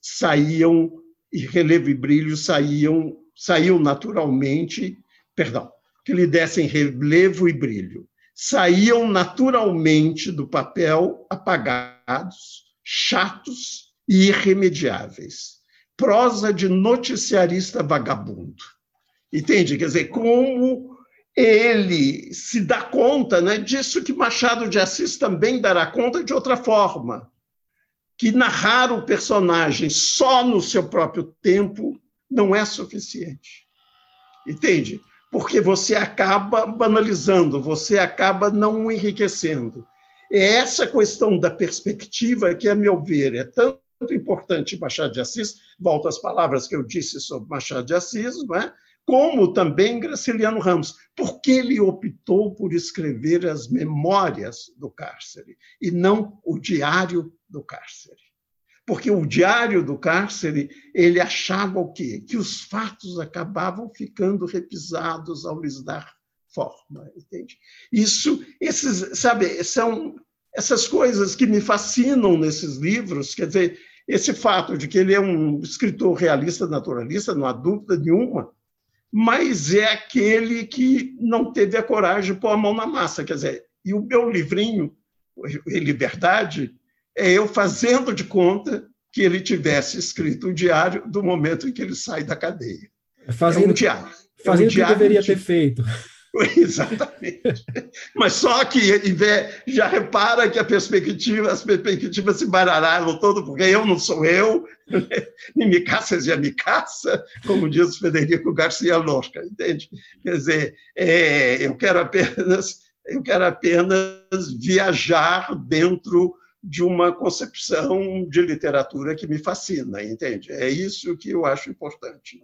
saíam e relevo e brilho saíam saíam naturalmente, perdão, que lhe dessem relevo e brilho, saíam naturalmente do papel apagados, chatos e irremediáveis. Prosa de noticiarista vagabundo. Entende? Quer dizer, como ele se dá conta né, disso que Machado de Assis também dará conta de outra forma, que narrar o personagem só no seu próprio tempo não é suficiente. Entende? Porque você acaba banalizando, você acaba não enriquecendo. É essa questão da perspectiva que, a meu ver, é tanto importante Machado de Assis, volto às palavras que eu disse sobre Machado de Assis, não é? Como também Graciliano Ramos, porque ele optou por escrever as memórias do cárcere e não o diário do cárcere. Porque o diário do cárcere, ele achava o quê? Que os fatos acabavam ficando repisados ao lhes dar forma, entende? Isso, esses, sabe, são essas coisas que me fascinam nesses livros, quer dizer, esse fato de que ele é um escritor realista, naturalista, não há dúvida nenhuma, mas é aquele que não teve a coragem de pôr a mão na massa. Quer dizer, e o meu livrinho, Liberdade, é eu fazendo de conta que ele tivesse escrito o diário do momento em que ele sai da cadeia. Fazendo, é um diário. Fazendo é um diário o que deveria de... ter feito. *laughs* Exatamente. Mas só que já repara que a perspectiva, as perspectivas se baralharam todo, porque eu não sou eu, nem *laughs* me caça é me caça, como diz Federico Garcia Lorca, entende? Quer dizer, é, eu quero apenas eu quero apenas viajar dentro de uma concepção de literatura que me fascina, entende? É isso que eu acho importante.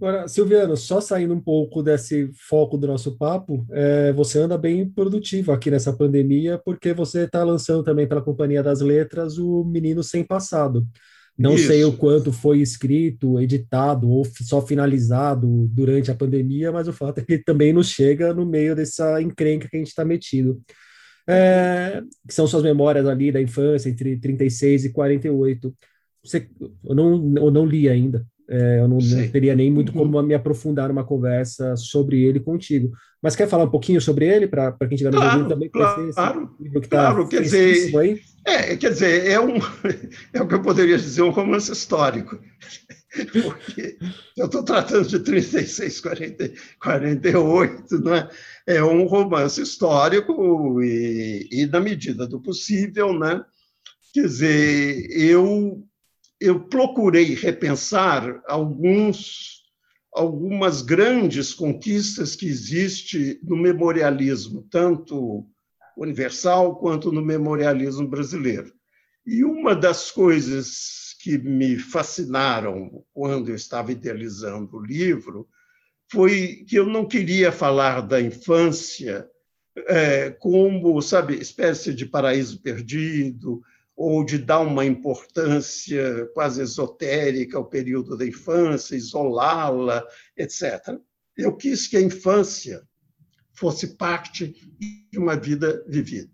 Agora, Silviano, só saindo um pouco desse foco do nosso papo, é, você anda bem produtivo aqui nessa pandemia, porque você está lançando também pela Companhia das Letras o Menino Sem Passado. Não Isso. sei o quanto foi escrito, editado ou só finalizado durante a pandemia, mas o fato é que também nos chega no meio dessa encrenca que a gente está metido. É, que são suas memórias ali da infância, entre 36 e 48. Você, eu, não, eu não li ainda, é, eu não, não, teria nem muito uhum. como me aprofundar numa conversa sobre ele contigo. Mas quer falar um pouquinho sobre ele, para quem estiver nos claro, também claro, esse livro que está claro, quer dizer, aí? É, quer dizer, é, um, *laughs* é o que eu poderia dizer, um romance histórico. *laughs* Porque eu estou tratando de 36, 40, 48, não é? É um romance histórico e, e na medida do possível, né? Quer dizer, eu eu procurei repensar alguns, algumas grandes conquistas que existe no memorialismo, tanto universal quanto no memorialismo brasileiro. E uma das coisas que me fascinaram quando eu estava idealizando o livro foi que eu não queria falar da infância é, como, sabe, espécie de paraíso perdido, ou de dar uma importância quase esotérica ao período da infância, isolá-la, etc. Eu quis que a infância fosse parte de uma vida vivida.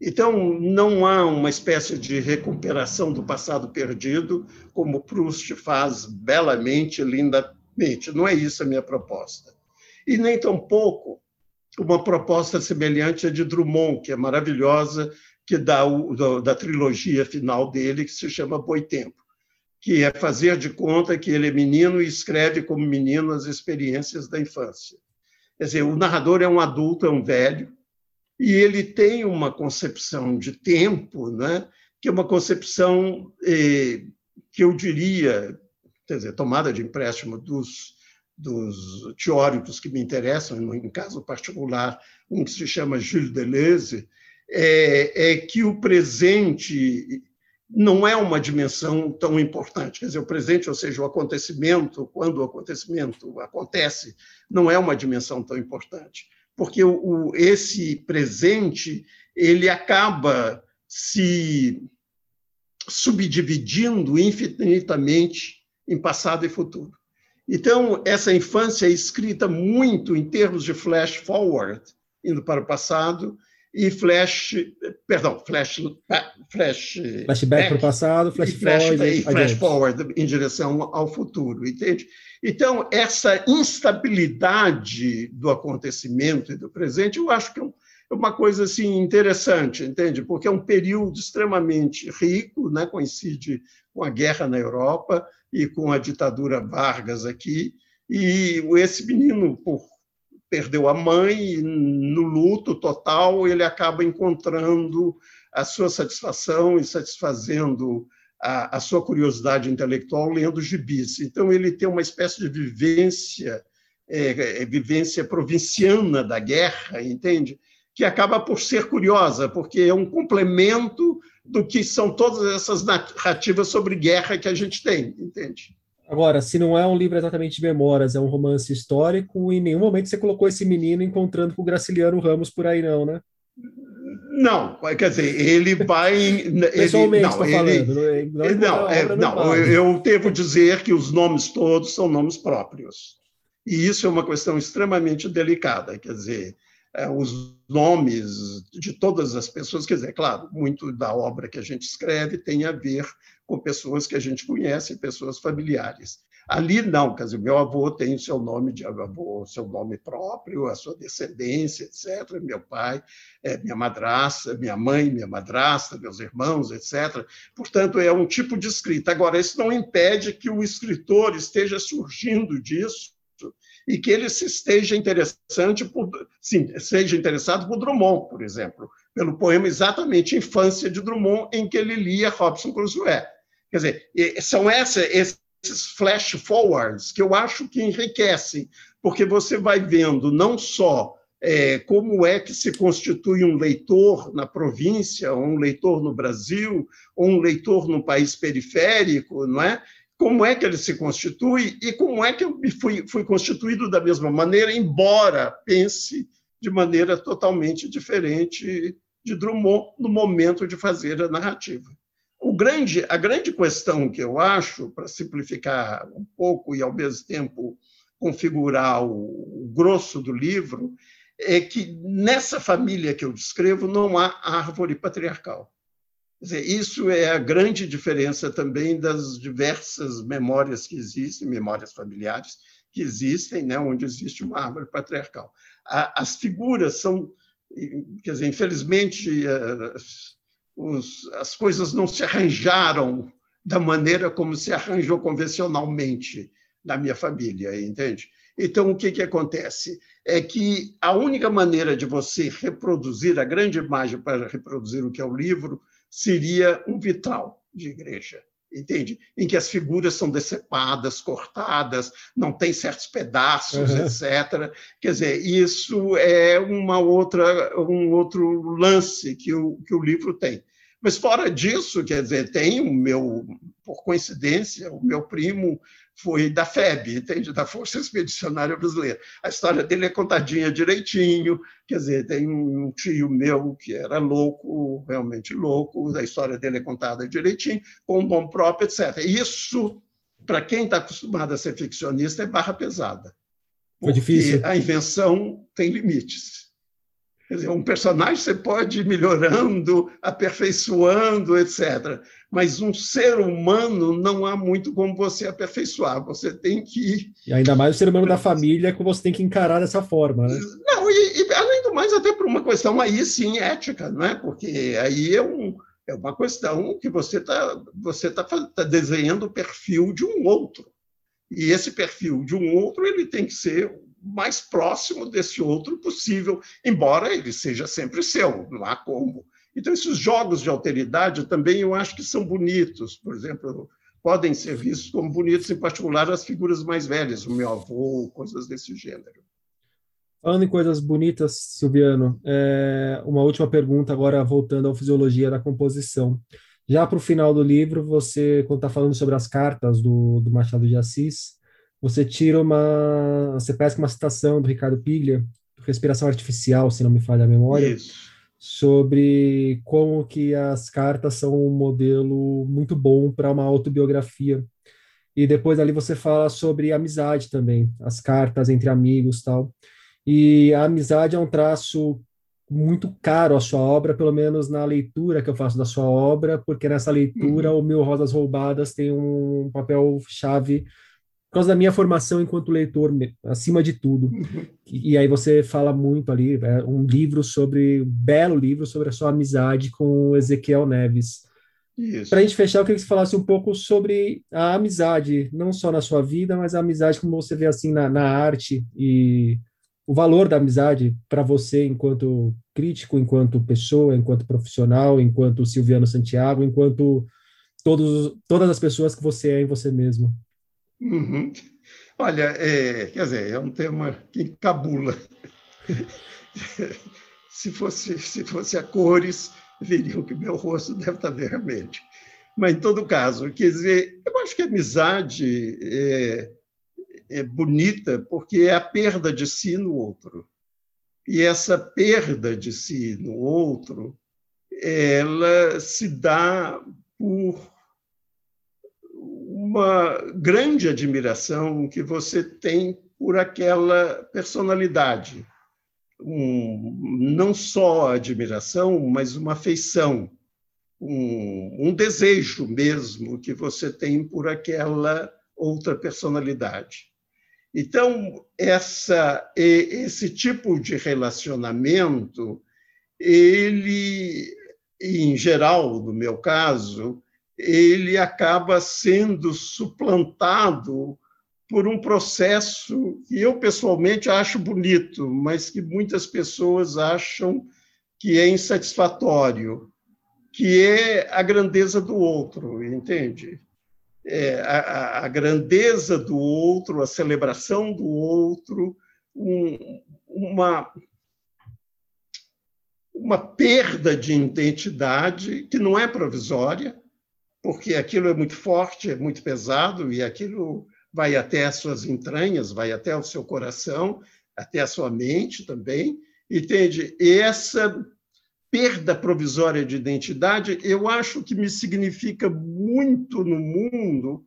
Então, não há uma espécie de recuperação do passado perdido, como Proust faz belamente, lindamente. Não é isso a minha proposta. E nem tampouco uma proposta semelhante à de Drummond, que é maravilhosa, que dá o, da trilogia final dele, que se chama Boitempo, que é fazer de conta que ele é menino e escreve como menino as experiências da infância. Quer dizer, o narrador é um adulto, é um velho, e ele tem uma concepção de tempo, né, que é uma concepção eh, que eu diria, quer dizer, tomada de empréstimo dos, dos teóricos que me interessam, em caso particular, um que se chama Gilles Deleuze, é, é que o presente não é uma dimensão tão importante. Quer dizer, o presente, ou seja, o acontecimento, quando o acontecimento acontece, não é uma dimensão tão importante, porque o, o, esse presente ele acaba se subdividindo infinitamente em passado e futuro. Então, essa infância é escrita muito em termos de flash forward, indo para o passado, e flash, perdão, flash, flash flashback para o passado, flash, flash forward, e flash forward em direção ao futuro, entende? Então essa instabilidade do acontecimento e do presente, eu acho que é, é uma coisa assim interessante, entende? Porque é um período extremamente rico, né? Coincide com a guerra na Europa e com a ditadura Vargas aqui, e esse menino por perdeu a mãe, no luto total, ele acaba encontrando a sua satisfação e satisfazendo a, a sua curiosidade intelectual lendo gibis. Então, ele tem uma espécie de vivência, é, é, vivência provinciana da guerra, entende? Que acaba por ser curiosa, porque é um complemento do que são todas essas narrativas sobre guerra que a gente tem, entende? Agora, se não é um livro exatamente de memórias, é um romance histórico, em nenhum momento você colocou esse menino encontrando com o Graciliano Ramos por aí, não, né? Não, quer dizer, ele vai. Pessoalmente, estou falando. Ele, não, não, não, é, não eu devo dizer que os nomes todos são nomes próprios. E isso é uma questão extremamente delicada. Quer dizer, é, os nomes de todas as pessoas, quer dizer, claro, muito da obra que a gente escreve tem a ver com pessoas que a gente conhece, pessoas familiares. Ali não, quer dizer, meu avô tem o seu nome de avô, seu nome próprio, a sua descendência, etc. Meu pai, é, minha madrasta, minha mãe, minha madrasta, meus irmãos, etc. Portanto, é um tipo de escrita. Agora, isso não impede que o escritor esteja surgindo disso e que ele se esteja interessante por, sim, seja interessado por Drummond, por exemplo, pelo poema exatamente Infância de Drummond, em que ele lia Robson Crusoe. Quer dizer, são essa, esses flash forwards que eu acho que enriquecem, porque você vai vendo não só é, como é que se constitui um leitor na província, ou um leitor no Brasil, ou um leitor num país periférico, não é? Como é que ele se constitui e como é que eu fui, fui constituído da mesma maneira, embora pense de maneira totalmente diferente de Drummond no momento de fazer a narrativa. Grande, a grande questão que eu acho, para simplificar um pouco e ao mesmo tempo configurar o, o grosso do livro, é que nessa família que eu descrevo não há árvore patriarcal. Dizer, isso é a grande diferença também das diversas memórias que existem, memórias familiares que existem, né, onde existe uma árvore patriarcal. as figuras são, quer dizer, infelizmente, eh, os, as coisas não se arranjaram da maneira como se arranjou convencionalmente na minha família, entende? Então, o que, que acontece? É que a única maneira de você reproduzir, a grande imagem para reproduzir o que é o livro, seria um vitral de igreja, entende? Em que as figuras são decepadas, cortadas, não tem certos pedaços, uhum. etc. Quer dizer, isso é uma outra, um outro lance que o, que o livro tem. Mas fora disso, quer dizer, tem o meu, por coincidência, o meu primo foi da FEB, entende? Da Força Expedicionária Brasileira. A história dele é contadinha direitinho, quer dizer, tem um tio meu que era louco, realmente louco, a história dele é contada direitinho, com um nome próprio, etc. Isso, para quem está acostumado a ser ficcionista, é barra pesada. Foi difícil. A invenção tem limites. Quer dizer, um personagem você pode ir melhorando, aperfeiçoando, etc. Mas um ser humano não há muito como você aperfeiçoar. Você tem que. E ainda mais o ser humano da família que você tem que encarar dessa forma, né? Não, e, e além do mais até por uma questão aí sim ética, não é? Porque aí é, um, é uma questão que você está você tá, tá desenhando o perfil de um outro. E esse perfil de um outro ele tem que ser mais próximo desse outro possível, embora ele seja sempre seu, não há como. Então, esses jogos de alteridade também eu acho que são bonitos. Por exemplo, podem ser vistos como bonitos, em particular as figuras mais velhas, o meu avô, coisas desse gênero. Falando em coisas bonitas, Silviano, é, uma última pergunta agora voltando à fisiologia da composição. Já para o final do livro, você, quando está falando sobre as cartas do, do Machado de Assis, você tira uma, você pesca uma citação do Ricardo Piglia, Respiração Artificial, se não me falha a memória, Isso. sobre como que as cartas são um modelo muito bom para uma autobiografia. E depois ali você fala sobre amizade também, as cartas entre amigos tal. E a amizade é um traço muito caro à sua obra, pelo menos na leitura que eu faço da sua obra, porque nessa leitura uhum. o Mil Rosas Roubadas tem um papel chave por causa da minha formação enquanto leitor, acima de tudo. Uhum. E, e, aí você fala muito ali, é um livro sobre, um belo livro sobre a sua amizade com Ezequiel Neves. Para a gente fechar, eu queria que você falasse um pouco sobre a amizade, não só na sua vida, mas a amizade como você vê assim na, na arte e o valor da amizade para você enquanto crítico, enquanto pessoa, enquanto profissional, enquanto Silviano Santiago, enquanto todos, todas as pessoas que você é em você mesmo. Uhum. Olha, é, quer dizer, é um tema que encabula. *laughs* se, fosse, se fosse a cores, veriam que meu rosto deve estar vermelho. Mas, em todo caso, quer dizer, eu acho que a amizade é, é bonita porque é a perda de si no outro. E essa perda de si no outro, ela se dá por uma grande admiração que você tem por aquela personalidade. Um, não só admiração, mas uma afeição, um, um desejo mesmo que você tem por aquela outra personalidade. Então, essa, esse tipo de relacionamento, ele, em geral, no meu caso, ele acaba sendo suplantado por um processo que eu pessoalmente acho bonito, mas que muitas pessoas acham que é insatisfatório, que é a grandeza do outro, entende? é, a, a, grandeza do outro, a celebração do outro, um, uma, uma perda de identidade que não é provisória, porque aquilo é muito forte, é muito pesado e aquilo vai até as suas entranhas, vai até o seu coração, até a sua mente também, entende? E essa perda provisória de identidade, eu acho que me significa muito no mundo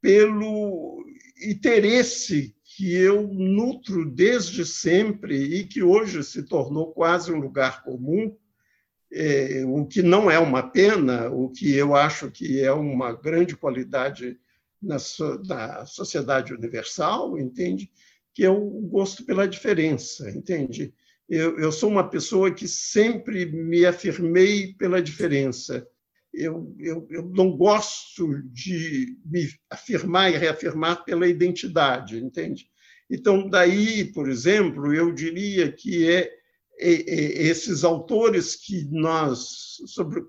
pelo interesse que eu nutro desde sempre e que hoje se tornou quase um lugar comum, é, o que não é uma pena, o que eu acho que é uma grande qualidade na, na sociedade universal, entende? Que é o gosto pela diferença, entende? Eu, eu sou uma pessoa que sempre me afirmei pela diferença. Eu, eu, eu não gosto de me afirmar e reafirmar pela identidade, entende? Então, daí, por exemplo, eu diria que é esses autores que nós sobre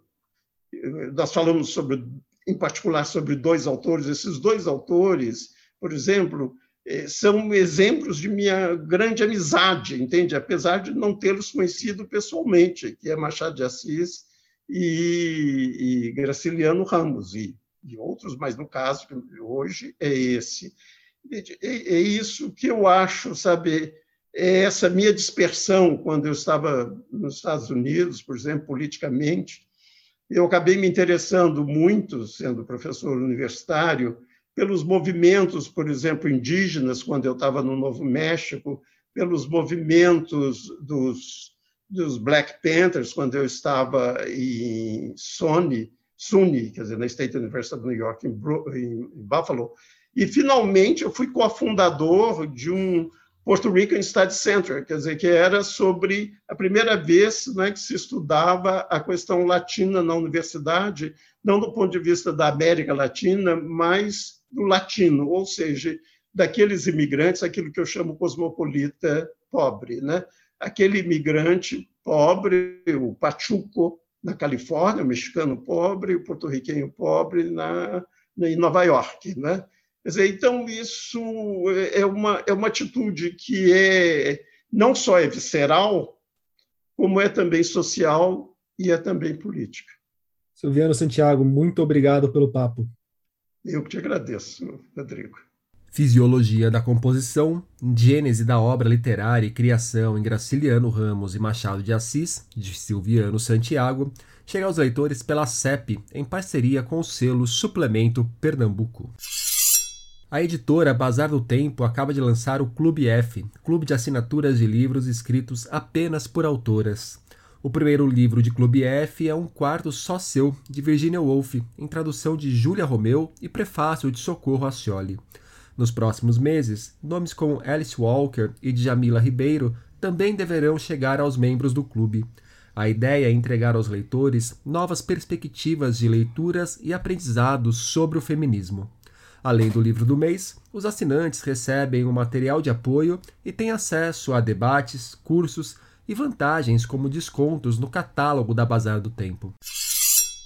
nós falamos sobre em particular sobre dois autores, esses dois autores, por exemplo, é, são exemplos de minha grande amizade, entende? Apesar de não tê-los conhecido pessoalmente, que é Machado de Assis e, e Graciliano Ramos, e, e, outros, mas no caso hoje é esse. É isso que eu acho, sabe? É essa minha dispersão quando eu estava nos Estados Unidos, por exemplo, politicamente, eu acabei me interessando muito, sendo professor universitário, pelos movimentos, por exemplo, indígenas, quando eu estava no Novo México, pelos movimentos dos, dos Black Panthers, quando eu estava em SUNY, SUNY, quer dizer, na State University of New York, em Buffalo. E, finalmente, eu fui cofundador de um Puerto Rican Study Center, quer dizer, que era sobre a primeira vez né, que se estudava a questão latina na universidade, não do ponto de vista da América Latina, mas do latino, ou seja, daqueles imigrantes, aquilo que eu chamo cosmopolita pobre, né? Aquele imigrante pobre, o pachuco na Califórnia, o mexicano pobre, o porto-riquenho pobre na, em Nova York, né? Quer dizer, então, isso é uma, é uma atitude que é não só é visceral, como é também social e é também política. Silviano Santiago, muito obrigado pelo papo. Eu que te agradeço, Rodrigo. Fisiologia da composição, gênese da obra literária e criação em Graciliano Ramos e Machado de Assis, de Silviano Santiago, chega aos leitores pela CEP, em parceria com o selo Suplemento Pernambuco. A editora Bazar do Tempo acaba de lançar o Clube F, clube de assinaturas de livros escritos apenas por autoras. O primeiro livro de Clube F é Um Quarto Só Seu, de Virginia Woolf, em tradução de Júlia Romeu e prefácio de Socorro Ascioli. Nos próximos meses, nomes como Alice Walker e Djamila Ribeiro também deverão chegar aos membros do clube. A ideia é entregar aos leitores novas perspectivas de leituras e aprendizados sobre o feminismo. Além do livro do mês, os assinantes recebem um material de apoio e têm acesso a debates, cursos e vantagens como descontos no catálogo da Bazar do Tempo.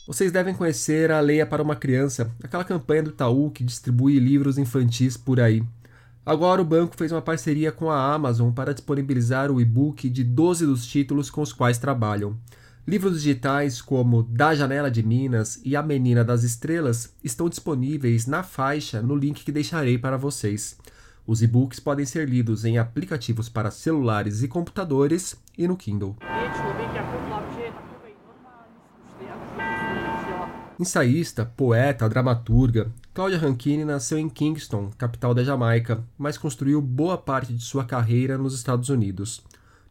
Vocês devem conhecer a Leia para uma Criança, aquela campanha do Itaú que distribui livros infantis por aí. Agora o banco fez uma parceria com a Amazon para disponibilizar o e-book de 12 dos títulos com os quais trabalham. Livros digitais como Da Janela de Minas e A Menina das Estrelas estão disponíveis na faixa no link que deixarei para vocês. Os e-books podem ser lidos em aplicativos para celulares e computadores e no Kindle. Ensaísta, poeta, dramaturga, Cláudia Rankine nasceu em Kingston, capital da Jamaica, mas construiu boa parte de sua carreira nos Estados Unidos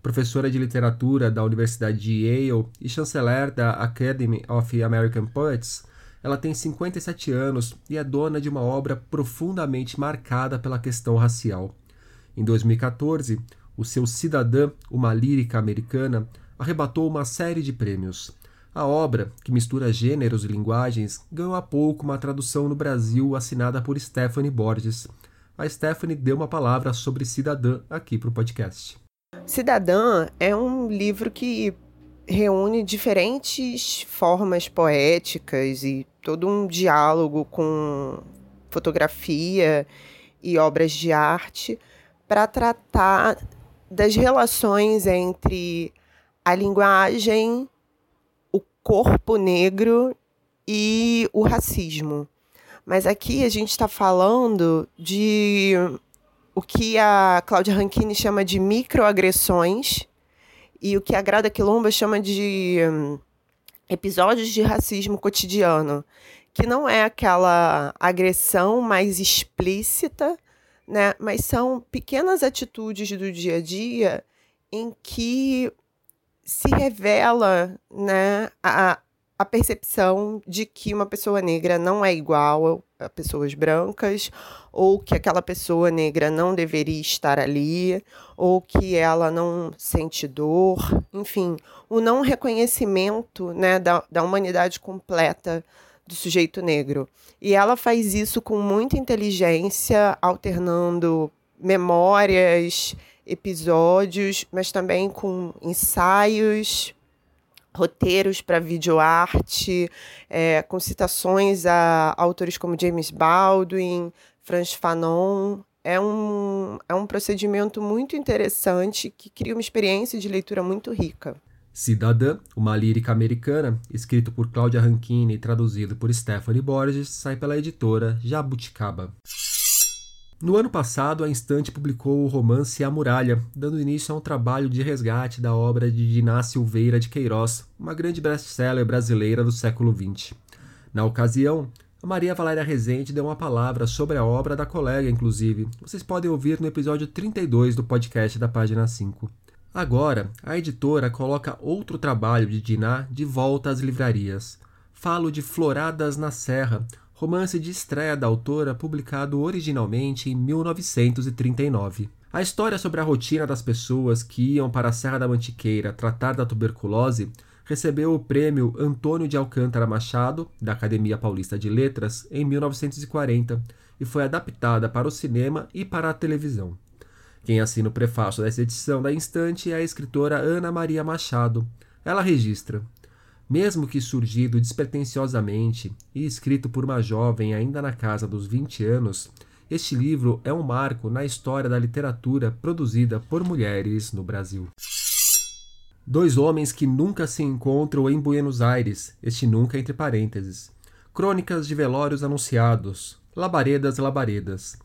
professora de literatura da Universidade de Yale e chanceler da Academy of American Poets, ela tem 57 anos e é dona de uma obra profundamente marcada pela questão racial. Em 2014, o seu Cidadã, uma lírica americana, arrebatou uma série de prêmios. A obra, que mistura gêneros e linguagens, ganhou há pouco uma tradução no Brasil assinada por Stephanie Borges. A Stephanie deu uma palavra sobre Cidadã aqui para o podcast. Cidadã é um livro que reúne diferentes formas poéticas e todo um diálogo com fotografia e obras de arte para tratar das relações entre a linguagem, o corpo negro e o racismo. Mas aqui a gente está falando de o que a Cláudia Rankine chama de microagressões e o que a Grada Quilomba chama de hum, episódios de racismo cotidiano, que não é aquela agressão mais explícita, né, mas são pequenas atitudes do dia a dia em que se revela né, a, a percepção de que uma pessoa negra não é igual a pessoas brancas, ou que aquela pessoa negra não deveria estar ali, ou que ela não sente dor, enfim, o não reconhecimento né, da, da humanidade completa do sujeito negro. E ela faz isso com muita inteligência, alternando memórias, episódios, mas também com ensaios roteiros para videoarte, é, com citações a autores como James Baldwin, Franz Fanon. É um, é um procedimento muito interessante que cria uma experiência de leitura muito rica. Cidadã, uma lírica americana, escrito por Cláudia Rankine e traduzido por Stephanie Borges, sai pela editora Jabuticaba. No ano passado, a Instante publicou o romance A Muralha, dando início a um trabalho de resgate da obra de Diná Silveira de Queiroz, uma grande best-seller brasileira do século XX. Na ocasião, a Maria Valéria Rezende deu uma palavra sobre a obra da colega, inclusive. Vocês podem ouvir no episódio 32 do podcast da página 5. Agora, a editora coloca outro trabalho de Diná de volta às livrarias. Falo de Floradas na Serra, romance de estreia da autora publicado originalmente em 1939. A história sobre a rotina das pessoas que iam para a Serra da Mantiqueira tratar da tuberculose recebeu o prêmio Antônio de Alcântara Machado, da Academia Paulista de Letras, em 1940 e foi adaptada para o cinema e para a televisão. Quem assina o prefácio dessa edição da Instante é a escritora Ana Maria Machado. Ela registra: Mesmo que surgido despretensiosamente e escrito por uma jovem ainda na casa dos 20 anos, este livro é um marco na história da literatura produzida por mulheres no Brasil. Dois homens que nunca se encontram em Buenos Aires, este nunca entre parênteses. Crônicas de velórios anunciados, Labaredas Labaredas.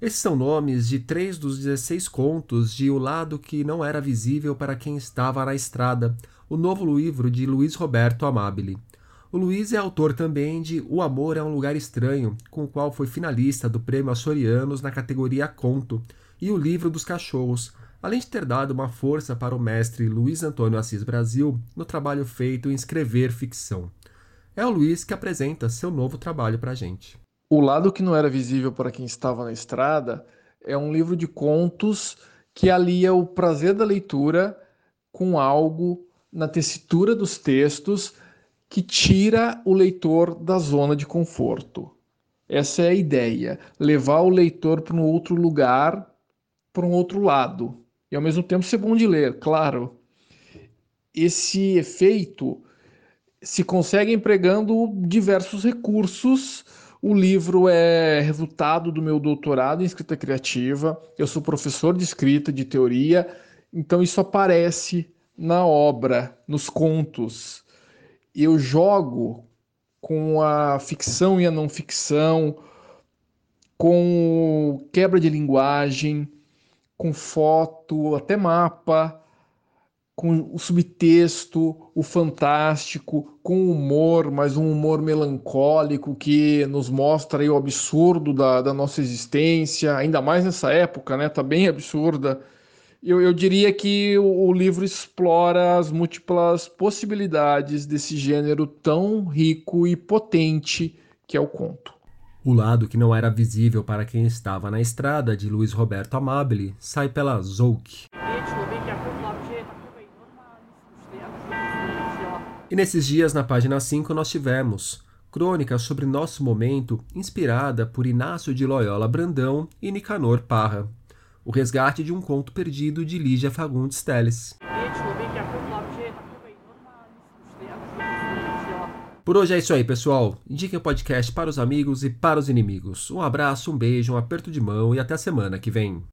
Esses são nomes de três dos 16 contos de O Lado que Não Era Visível para Quem Estava na Estrada, o novo livro de Luiz Roberto Amabile. O Luiz é autor também de O Amor é um Lugar Estranho, com o qual foi finalista do Prêmio Açorianos na categoria Conto, e O Livro dos Cachorros, além de ter dado uma força para o mestre Luiz Antônio Assis Brasil no trabalho feito em escrever ficção. É o Luiz que apresenta seu novo trabalho para a gente. O Lado que Não Era Visível para Quem Estava na Estrada é um livro de contos que alia o prazer da leitura com algo na tessitura dos textos que tira o leitor da zona de conforto. Essa é a ideia, levar o leitor para um outro lugar, para um outro lado, e ao mesmo tempo ser bom de ler, claro. Esse efeito se consegue empregando diversos recursos. O livro é resultado do meu doutorado em escrita criativa. Eu sou professor de escrita, de teoria, então isso aparece na obra, nos contos eu jogo com a ficção e a não ficção, com quebra de linguagem, com foto, até mapa, com o subtexto, o fantástico, com humor, mas um humor melancólico que nos mostra aí o absurdo da, da nossa existência, ainda mais nessa época, né? Tá bem absurda eu, eu diria que o, o livro explora as múltiplas possibilidades desse gênero tão rico e potente que é o conto. O lado que não era visível para quem estava na estrada, de Luiz Roberto Amabile, sai pela Zouk. E nesses dias, na página 5, nós tivemos crônica sobre nosso momento, inspirada por Inácio de Loyola Brandão e Nicanor Parra. O resgate de um conto perdido de Lígia Fagundes Teles. Por hoje é isso aí, pessoal. Indiquem o podcast para os amigos e para os inimigos. Um abraço, um beijo, um aperto de mão e até a semana que vem.